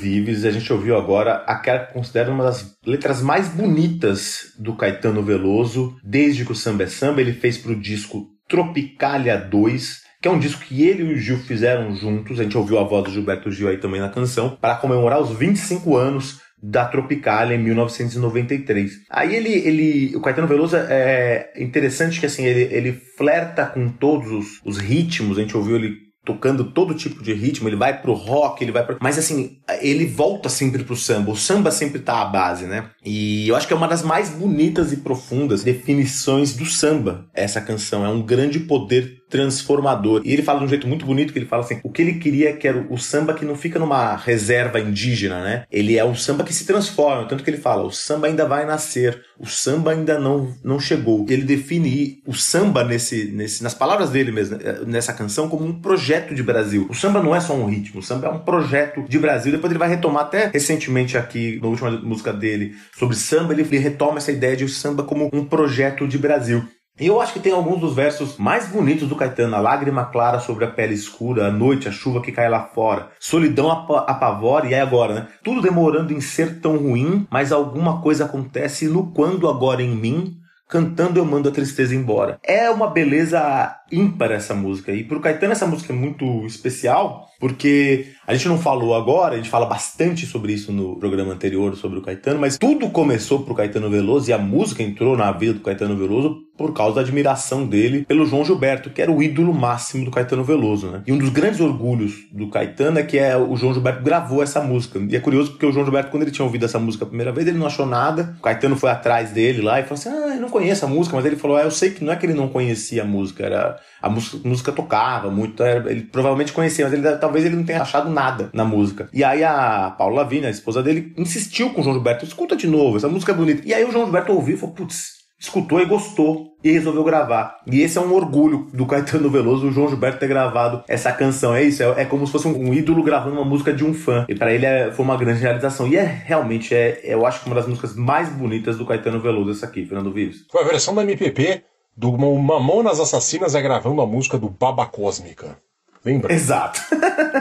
Speaker 2: Fernando Vives, a gente ouviu agora aquela que considera uma das letras mais bonitas do Caetano Veloso, desde que o Samba é Samba, ele fez para o disco Tropicália 2, que é um disco que ele e o Gil fizeram juntos, a gente ouviu a voz do Gilberto Gil aí também na canção, para comemorar os 25 anos da Tropicália em 1993. Aí ele, ele o Caetano Veloso é interessante que assim, ele, ele flerta com todos os, os ritmos, a gente ouviu ele tocando todo tipo de ritmo, ele vai pro rock, ele vai pro... Mas assim, ele volta sempre pro samba, o samba sempre tá à base, né? E eu acho que é uma das mais bonitas e profundas definições do samba, essa canção. É um grande poder transformador. E ele fala de um jeito muito bonito que ele fala assim: o que ele queria é que era o samba que não fica numa reserva indígena, né? Ele é um samba que se transforma. Tanto que ele fala: o samba ainda vai nascer, o samba ainda não, não chegou. Ele define o samba nesse, nesse, nas palavras dele mesmo, eh, nessa canção, como um projeto de Brasil. O samba não é só um ritmo, o samba é um projeto de Brasil. Depois ele vai retomar até recentemente aqui, na última música dele, sobre samba, ele, ele retoma essa ideia de o samba como um projeto de Brasil. Eu acho que tem alguns dos versos mais bonitos do Caetano. A lágrima clara sobre a pele escura, a noite, a chuva que cai lá fora. Solidão apa apavora, e aí agora, né? Tudo demorando em ser tão ruim, mas alguma coisa acontece no quando agora em mim. Cantando eu mando a tristeza embora. É uma beleza ímpar essa música. E pro Caetano essa música é muito especial, porque a gente não falou agora, a gente fala bastante sobre isso no programa anterior sobre o Caetano, mas tudo começou pro Caetano Veloso e a música entrou na vida do Caetano Veloso por causa da admiração dele pelo João Gilberto, que era o ídolo máximo do Caetano Veloso, né? E um dos grandes orgulhos do Caetano é que é o João Gilberto gravou essa música. E é curioso porque o João Gilberto, quando ele tinha ouvido essa música a primeira vez, ele não achou nada. O Caetano foi atrás dele lá e falou assim: Ah, eu não conheço a música, mas ele falou: Ah, eu sei que não é que ele não conhecia a música, era a música, tocava muito, era, ele provavelmente conhecia, mas ele, talvez ele não tenha achado nada na música. E aí a Paula Lavigne, a esposa dele, insistiu com o João Gilberto: escuta de novo, essa música é bonita. E aí o João Gilberto ouviu e falou: putz, escutou e gostou e resolveu gravar. E esse é um orgulho do Caetano Veloso, o João Gilberto ter gravado essa canção. É isso, é, é como se fosse um, um, ídolo gravando uma música de um fã. E para ele é, foi uma grande realização. E é realmente, é, eu acho que uma das músicas mais bonitas do Caetano Veloso, essa aqui, Fernando Vives.
Speaker 1: Foi a versão da MPP do Mamonas Assassinas é gravando a música do Baba Cósmica. Lembra?
Speaker 2: Exato.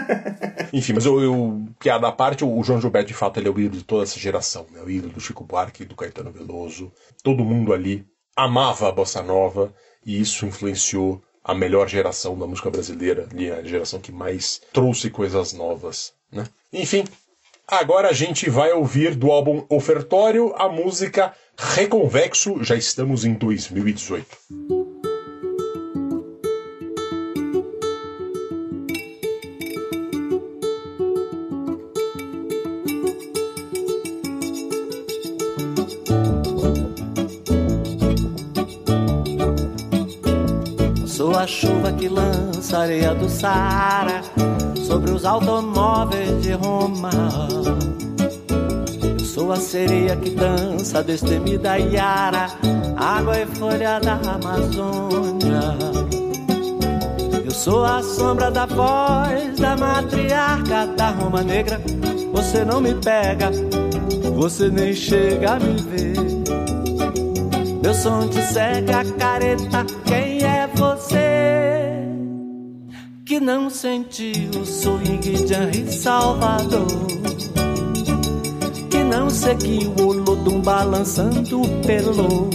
Speaker 1: Enfim, mas eu, eu, piada à parte, o João Gilberto, de fato, ele é o ídolo de toda essa geração. Né? O ídolo do Chico Buarque, do Caetano Veloso. Todo mundo ali amava a bossa nova e isso influenciou a melhor geração da música brasileira, ali, a geração que mais trouxe coisas novas. Né? Enfim, agora a gente vai ouvir do álbum Ofertório a música Reconvexo, já estamos em 2018.
Speaker 4: Sou a chuva que lança areia do Saara sobre os automóveis de Roma. Sou a sereia que dança destemida Iara, água e folha da Amazônia. Eu sou a sombra da voz da matriarca da Roma Negra. Você não me pega, você nem chega a me ver. Meu som te cega, careta. Quem é você que não sentiu o swing de Henri Salvador? Não seguiu o Lodum balançando pelo?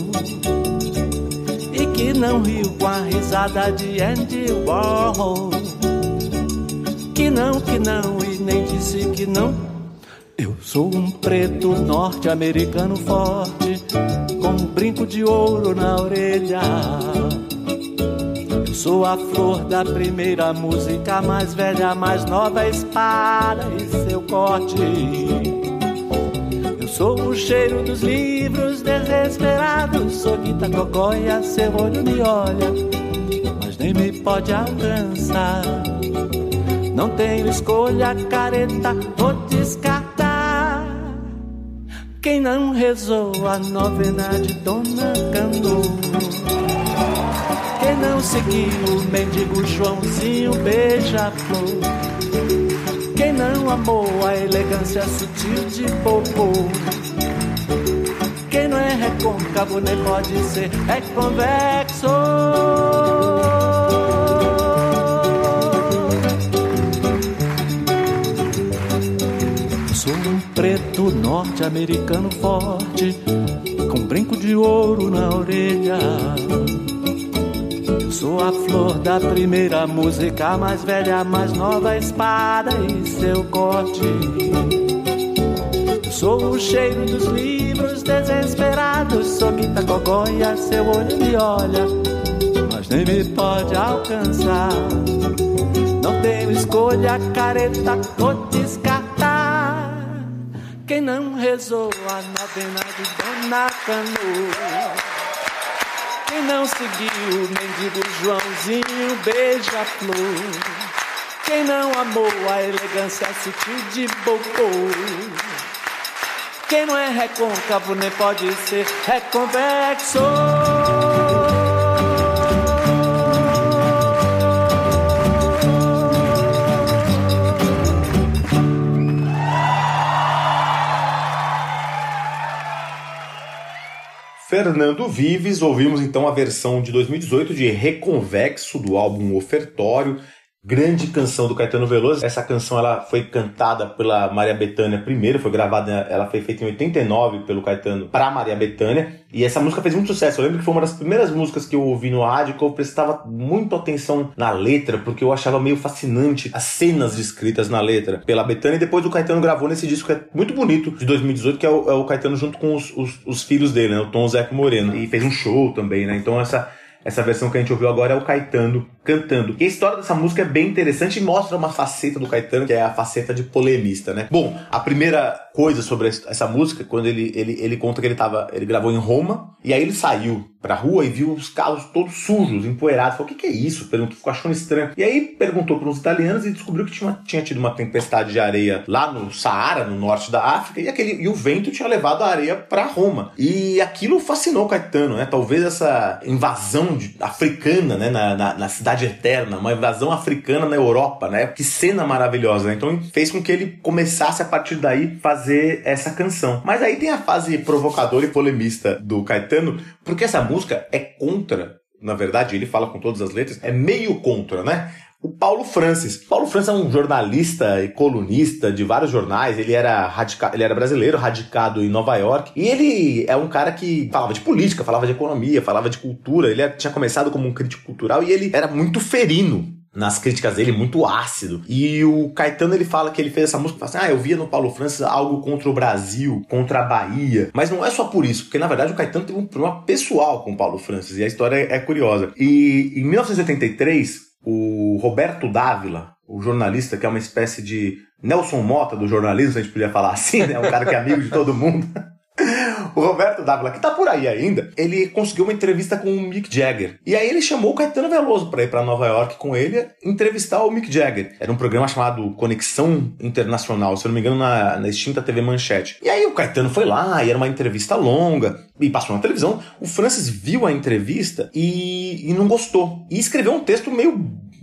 Speaker 4: E que não riu com a risada de Andy Warhol? Que não, que não, e nem disse que não. Eu sou um preto norte-americano forte, com um brinco de ouro na orelha. Eu sou a flor da primeira música, mais velha, mais nova espada e seu corte. Sou o cheiro dos livros desesperados, sou Guita Cocóia, seu olho me olha, mas nem me pode alcançar. Não tenho escolha, careta, vou descartar. Quem não rezou a novena de Dona Cano? Quem não seguiu o mendigo Joãozinho beija-flor? Não amou a elegância sutil de Popô? Quem não é recôncavo nem pode ser é convexo? Sou um preto norte-americano forte, com brinco de ouro na orelha. Sou a flor da primeira música, mais velha, mais nova espada e seu corte. Sou o cheiro dos livros desesperados, sou Guita Cogóia, seu olho me olha, mas nem me pode alcançar. Não tenho escolha, careta, vou descartar. Quem não rezou a novena de Dona Cano? Quem não seguiu o mendigo Joãozinho beija-flor? Quem não amou a elegância sutil de Bocô? Quem não é recôncavo nem pode ser reconvexo?
Speaker 2: Fernando Vives, ouvimos então a versão de 2018 de Reconvexo do álbum Ofertório, grande canção do Caetano Veloso. Essa canção ela foi cantada pela Maria Bethânia primeiro, foi gravada, ela foi feita em 89 pelo Caetano para Maria Bethânia, e essa música fez muito sucesso. Eu lembro que foi uma das primeiras músicas que eu ouvi no rádio que eu prestava muito atenção na letra, porque eu achava meio fascinante as cenas descritas na letra pela Bethânia, e depois o Caetano gravou nesse disco que é muito bonito, de 2018, que é o, é o Caetano junto com os, os, os filhos dele, né, o Tom Zeca Moreno, e fez um show também, né, então essa essa versão que a gente ouviu agora é o Caetano cantando. E a história dessa música é bem interessante e mostra uma faceta do Caetano, que é a faceta de polemista, né? Bom, a primeira coisa sobre essa música, quando ele, ele, ele conta que ele tava. Ele gravou em Roma, e aí ele saiu pra rua e viu os carros todos sujos, empoeirados. Falou, o que, que é isso? Perguntou, ficou achando estranho. E aí perguntou para uns italianos e descobriu que tinha, tinha tido uma tempestade de areia lá no Saara, no norte da África, e, aquele, e o vento tinha levado a areia para Roma. E aquilo fascinou o Caetano, né? Talvez essa invasão de, africana, né, na, na, na cidade eterna, uma invasão africana na Europa, né? Que cena maravilhosa, né? Então fez com que ele começasse a partir daí fazer essa canção. Mas aí tem a fase provocadora e polemista do Caetano, porque essa música é contra, na verdade, ele fala com todas as letras, é meio contra, né? O Paulo Francis. Paulo Francis é um jornalista e colunista de vários jornais. Ele era, radica... ele era brasileiro, radicado em Nova York. E ele é um cara que falava de política, falava de economia, falava de cultura. Ele tinha começado como um crítico cultural e ele era muito ferino nas críticas dele, muito ácido. E o Caetano ele fala que ele fez essa música, assim, ah, eu via no Paulo Francis algo contra o Brasil, contra a Bahia. Mas não é só por isso, porque na verdade o Caetano teve um problema pessoal com o Paulo Francis e a história é, é curiosa. E em 1983 o Roberto Dávila, o jornalista que é uma espécie de Nelson Mota do jornalismo, a gente podia falar assim, né? Um cara que é amigo de todo mundo. O Roberto Dávila, que tá por aí ainda, ele conseguiu uma entrevista com o Mick Jagger. E aí ele chamou o Caetano Veloso pra ir pra Nova York com ele entrevistar o Mick Jagger. Era um programa chamado Conexão Internacional, se eu não me engano, na, na extinta TV Manchete. E aí o Caetano foi lá, e era uma entrevista longa, e passou na televisão. O Francis viu a entrevista e, e não gostou. E escreveu um texto meio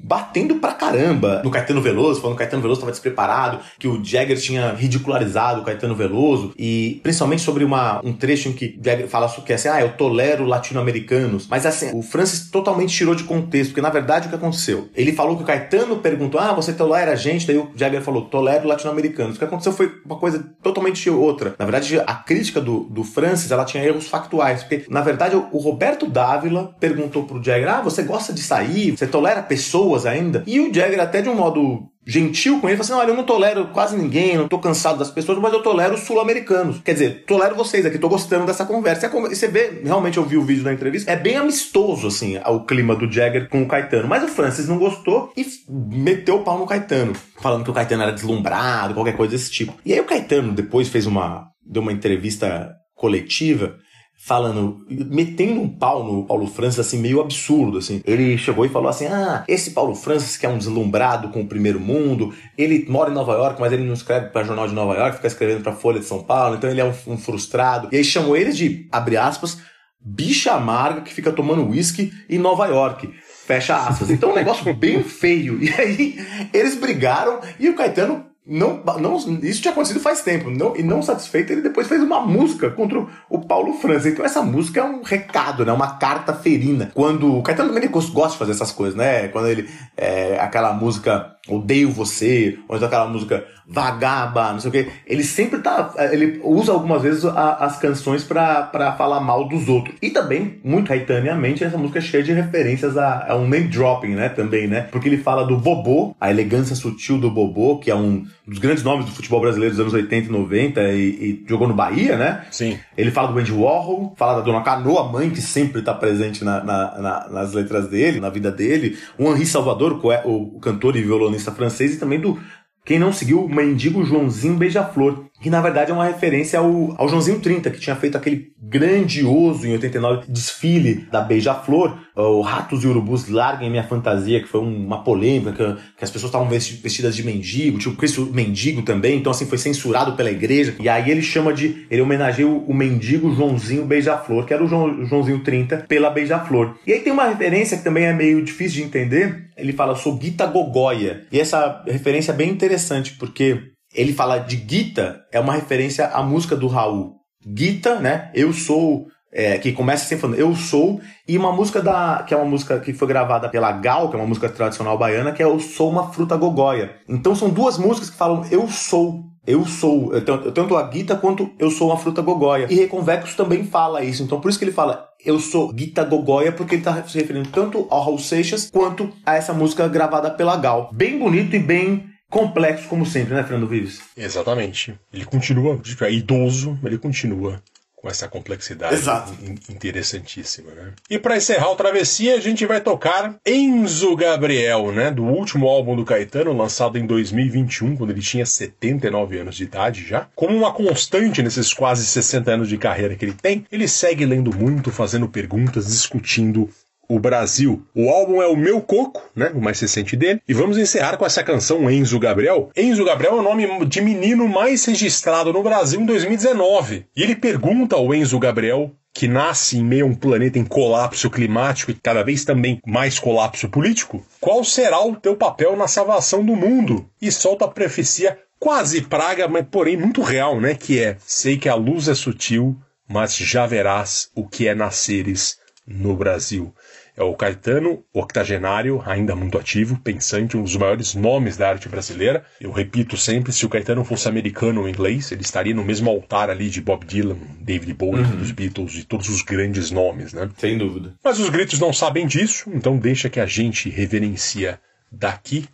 Speaker 2: batendo pra caramba no Caetano Veloso, falando que o Caetano Veloso estava despreparado, que o Jagger tinha ridicularizado o Caetano Veloso, e principalmente sobre uma, um trecho em que Jagger fala que é assim, ah, eu tolero latino-americanos. Mas assim, o Francis totalmente tirou de contexto, porque na verdade o que aconteceu? Ele falou que o Caetano perguntou, ah, você tolera a gente? Daí o Jagger falou, tolero latino-americanos. O que aconteceu foi uma coisa totalmente outra. Na verdade, a crítica do, do Francis, ela tinha erros factuais, porque na verdade o, Roberto Dávila perguntou pro Jagger, ah, você gosta de sair? Você tolera pessoas ainda? E o Jagger, até de um modo gentil com ele, falou assim: olha, eu não tolero quase ninguém, não tô cansado das pessoas, mas eu tolero os sul-americanos. Quer dizer, tolero vocês aqui, tô gostando dessa conversa. E você vê, realmente eu vi o vídeo da entrevista, é bem amistoso, assim, o clima do Jagger com o Caetano. Mas o Francis não gostou e meteu o pau no Caetano, falando que o Caetano era deslumbrado, qualquer coisa desse tipo. E aí o Caetano depois fez uma. deu uma entrevista coletiva falando, metendo um pau no Paulo Francis, assim, meio absurdo, assim. Ele chegou e falou assim, ah, esse Paulo Francis que é um deslumbrado com o primeiro mundo, ele mora em Nova York, mas ele não escreve pra Jornal de Nova York, fica escrevendo pra Folha de São Paulo, então ele é um, um frustrado. E aí chamou ele de, abre aspas, bicha amarga que fica tomando uísque em Nova York. Fecha aspas. Então, um negócio bem feio. E aí, eles brigaram e o Caetano não, não, isso tinha acontecido faz tempo. Não, e não satisfeito, ele depois fez uma música contra o, Paulo Francis. Então essa música é um recado, né? Uma carta ferina. Quando o Caetano gosta gosta de fazer essas coisas, né? Quando ele é, aquela música Odeio Você, ou então aquela música Vagaba, não sei o que. Ele sempre tá. Ele usa algumas vezes a- as canções pra falar mal dos outros. E também, muito caetaneamente, essa música é cheia de referências a, a um name dropping, né? Também, né? Porque ele fala do Bobô, a elegância sutil do Bobô, que é um dos grandes nomes do futebol brasileiro dos anos 80 e 90 e, e jogou no Bahia, né?
Speaker 1: Sim.
Speaker 2: Ele fala do Andy Warhol, fala da Dona Canoa, mãe que sempre tá presente na- na- na- nas letras dele, na vida dele. O Henri Salvador, o, poe- o cantor e violonista francês, e também do. Quem não seguiu, o mendigo Joãozinho Beija-Flor, que na verdade é uma referência ao, ao Joãozinho 30, que tinha feito aquele grandioso em 89 desfile da Beija-Flor, o Ratos e Urubus Larguem Minha Fantasia, que foi um- uma polêmica, que, que as pessoas estavam vesti- vestidas de mendigo, tinha o Cristo mendigo também, então assim foi censurado pela igreja. E aí ele chama de. Ele homenageia o, o mendigo Joãozinho Beija-Flor, que era o João- Joãozinho 30, pela Beija-Flor. E aí tem uma referência que também é meio difícil de entender. Ele fala, sou Guita Gogoia. E essa referência é bem interessante, porque ele fala de Gita, é uma referência à música do Raul. Gita, né? Eu sou. é, que começa sempre falando eu sou, e uma música da. que é uma música que foi gravada pela Gal, que é uma música tradicional baiana, que é Eu Sou uma Fruta Gogoia. Então são duas músicas que falam eu sou. Eu sou, tanto- a Gita quanto eu sou uma fruta gogoia. E Reconvexo também fala isso. Então por isso que ele fala eu sou Gita Gogoia, porque ele tá se referindo tanto ao Raul Seixas quanto a essa música gravada pela Gal. Bem bonito e bem complexo, como sempre, né, Fernando Vives?
Speaker 1: Exatamente. Ele continua, é idoso, mas ele continua com essa complexidade
Speaker 2: Exato.
Speaker 1: in- interessantíssima, né? E para encerrar o Travessia, a gente vai tocar Enzo Gabriel, né? Do último álbum do Caetano, lançado em 2021, quando ele tinha 79 anos de idade já. Como uma constante nesses quase 60 anos de carreira que ele tem, ele segue lendo muito, fazendo perguntas, discutindo o Brasil. O álbum é o Meu Coco, né? O mais recente dele. E vamos encerrar com essa canção Enzo Gabriel. Enzo Gabriel é o nome de menino mais registrado no Brasil em 2019. E ele pergunta ao Enzo Gabriel que nasce em meio a um planeta em colapso climático e cada vez também mais colapso político, qual será o teu papel na salvação do mundo? E solta a profecia quase praga, mas porém muito real, né? Que é: sei que a luz é sutil, mas já verás o que é nasceres no Brasil. É o Caetano, octogenário, ainda muito ativo, pensante, um dos maiores nomes da arte brasileira. Eu repito sempre, se o Caetano fosse americano ou inglês, ele estaria no mesmo altar ali de Bob Dylan, David Bowie, dos Beatles e todos os grandes nomes, né?
Speaker 2: Sem dúvida.
Speaker 1: Mas os gritos não sabem disso, então deixa que a gente reverencia daqui.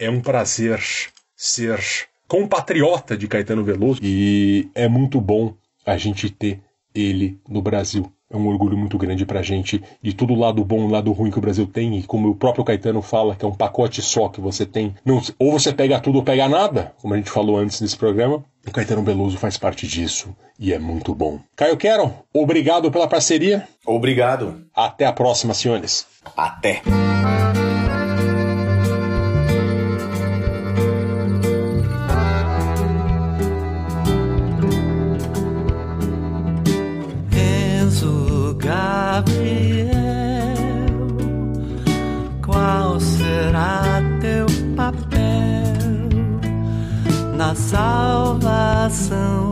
Speaker 1: É um prazer ser compatriota de Caetano Veloso e é muito bom a gente ter ele no Brasil. É um orgulho muito grande pra gente de todo o lado bom e o lado ruim que o Brasil tem, e como o próprio Caetano fala, que é um pacote só que você tem. Não, ou você pega tudo ou pega nada, como a gente falou antes desse programa. O Caetano Veloso faz parte disso e é muito bom. Caio Quero, obrigado pela parceria.
Speaker 2: Obrigado.
Speaker 1: Até a próxima, senhores.
Speaker 2: Até.
Speaker 4: Salvação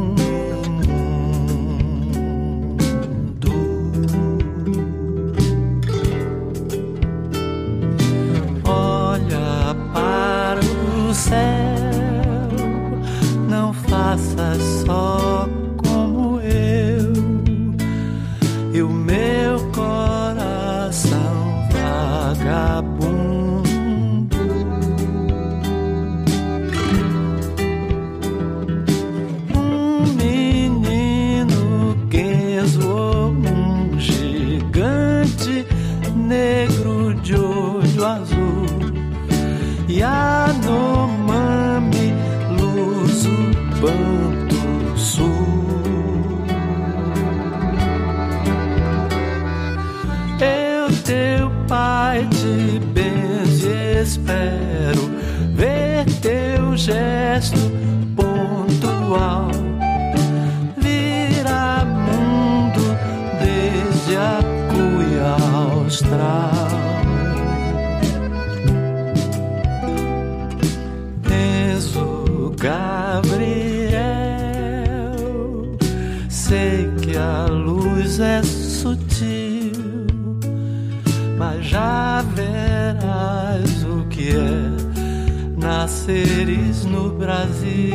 Speaker 4: nasceres no Brasil.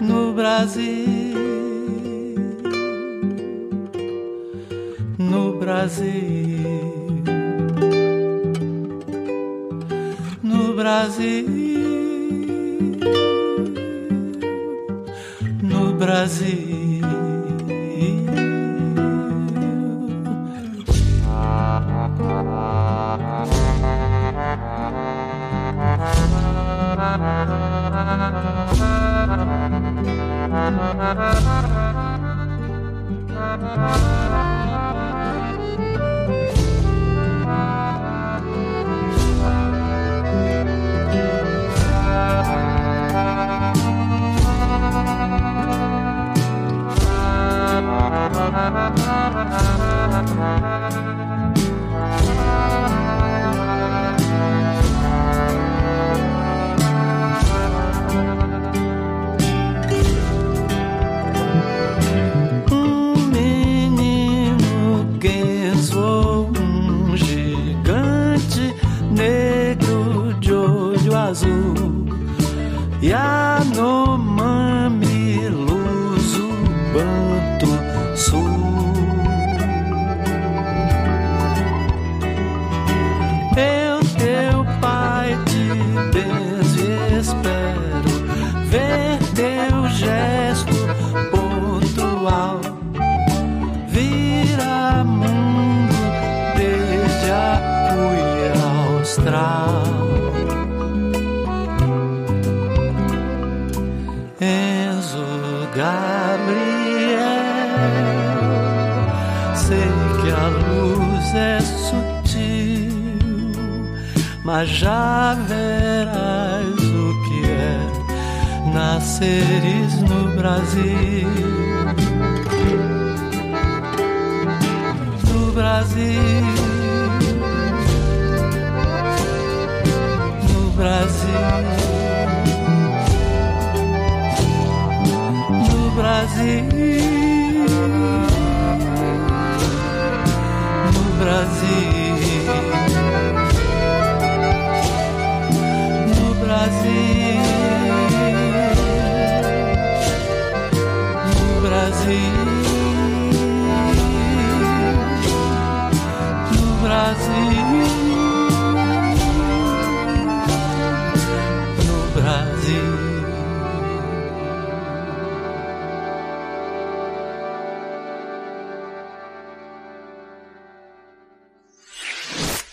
Speaker 4: No Brasil, no Brasil. no Brasil, no Brasil. Um e mas já verás o que é nasceres no Brasil. No Brasil, no Brasil. no Brasil,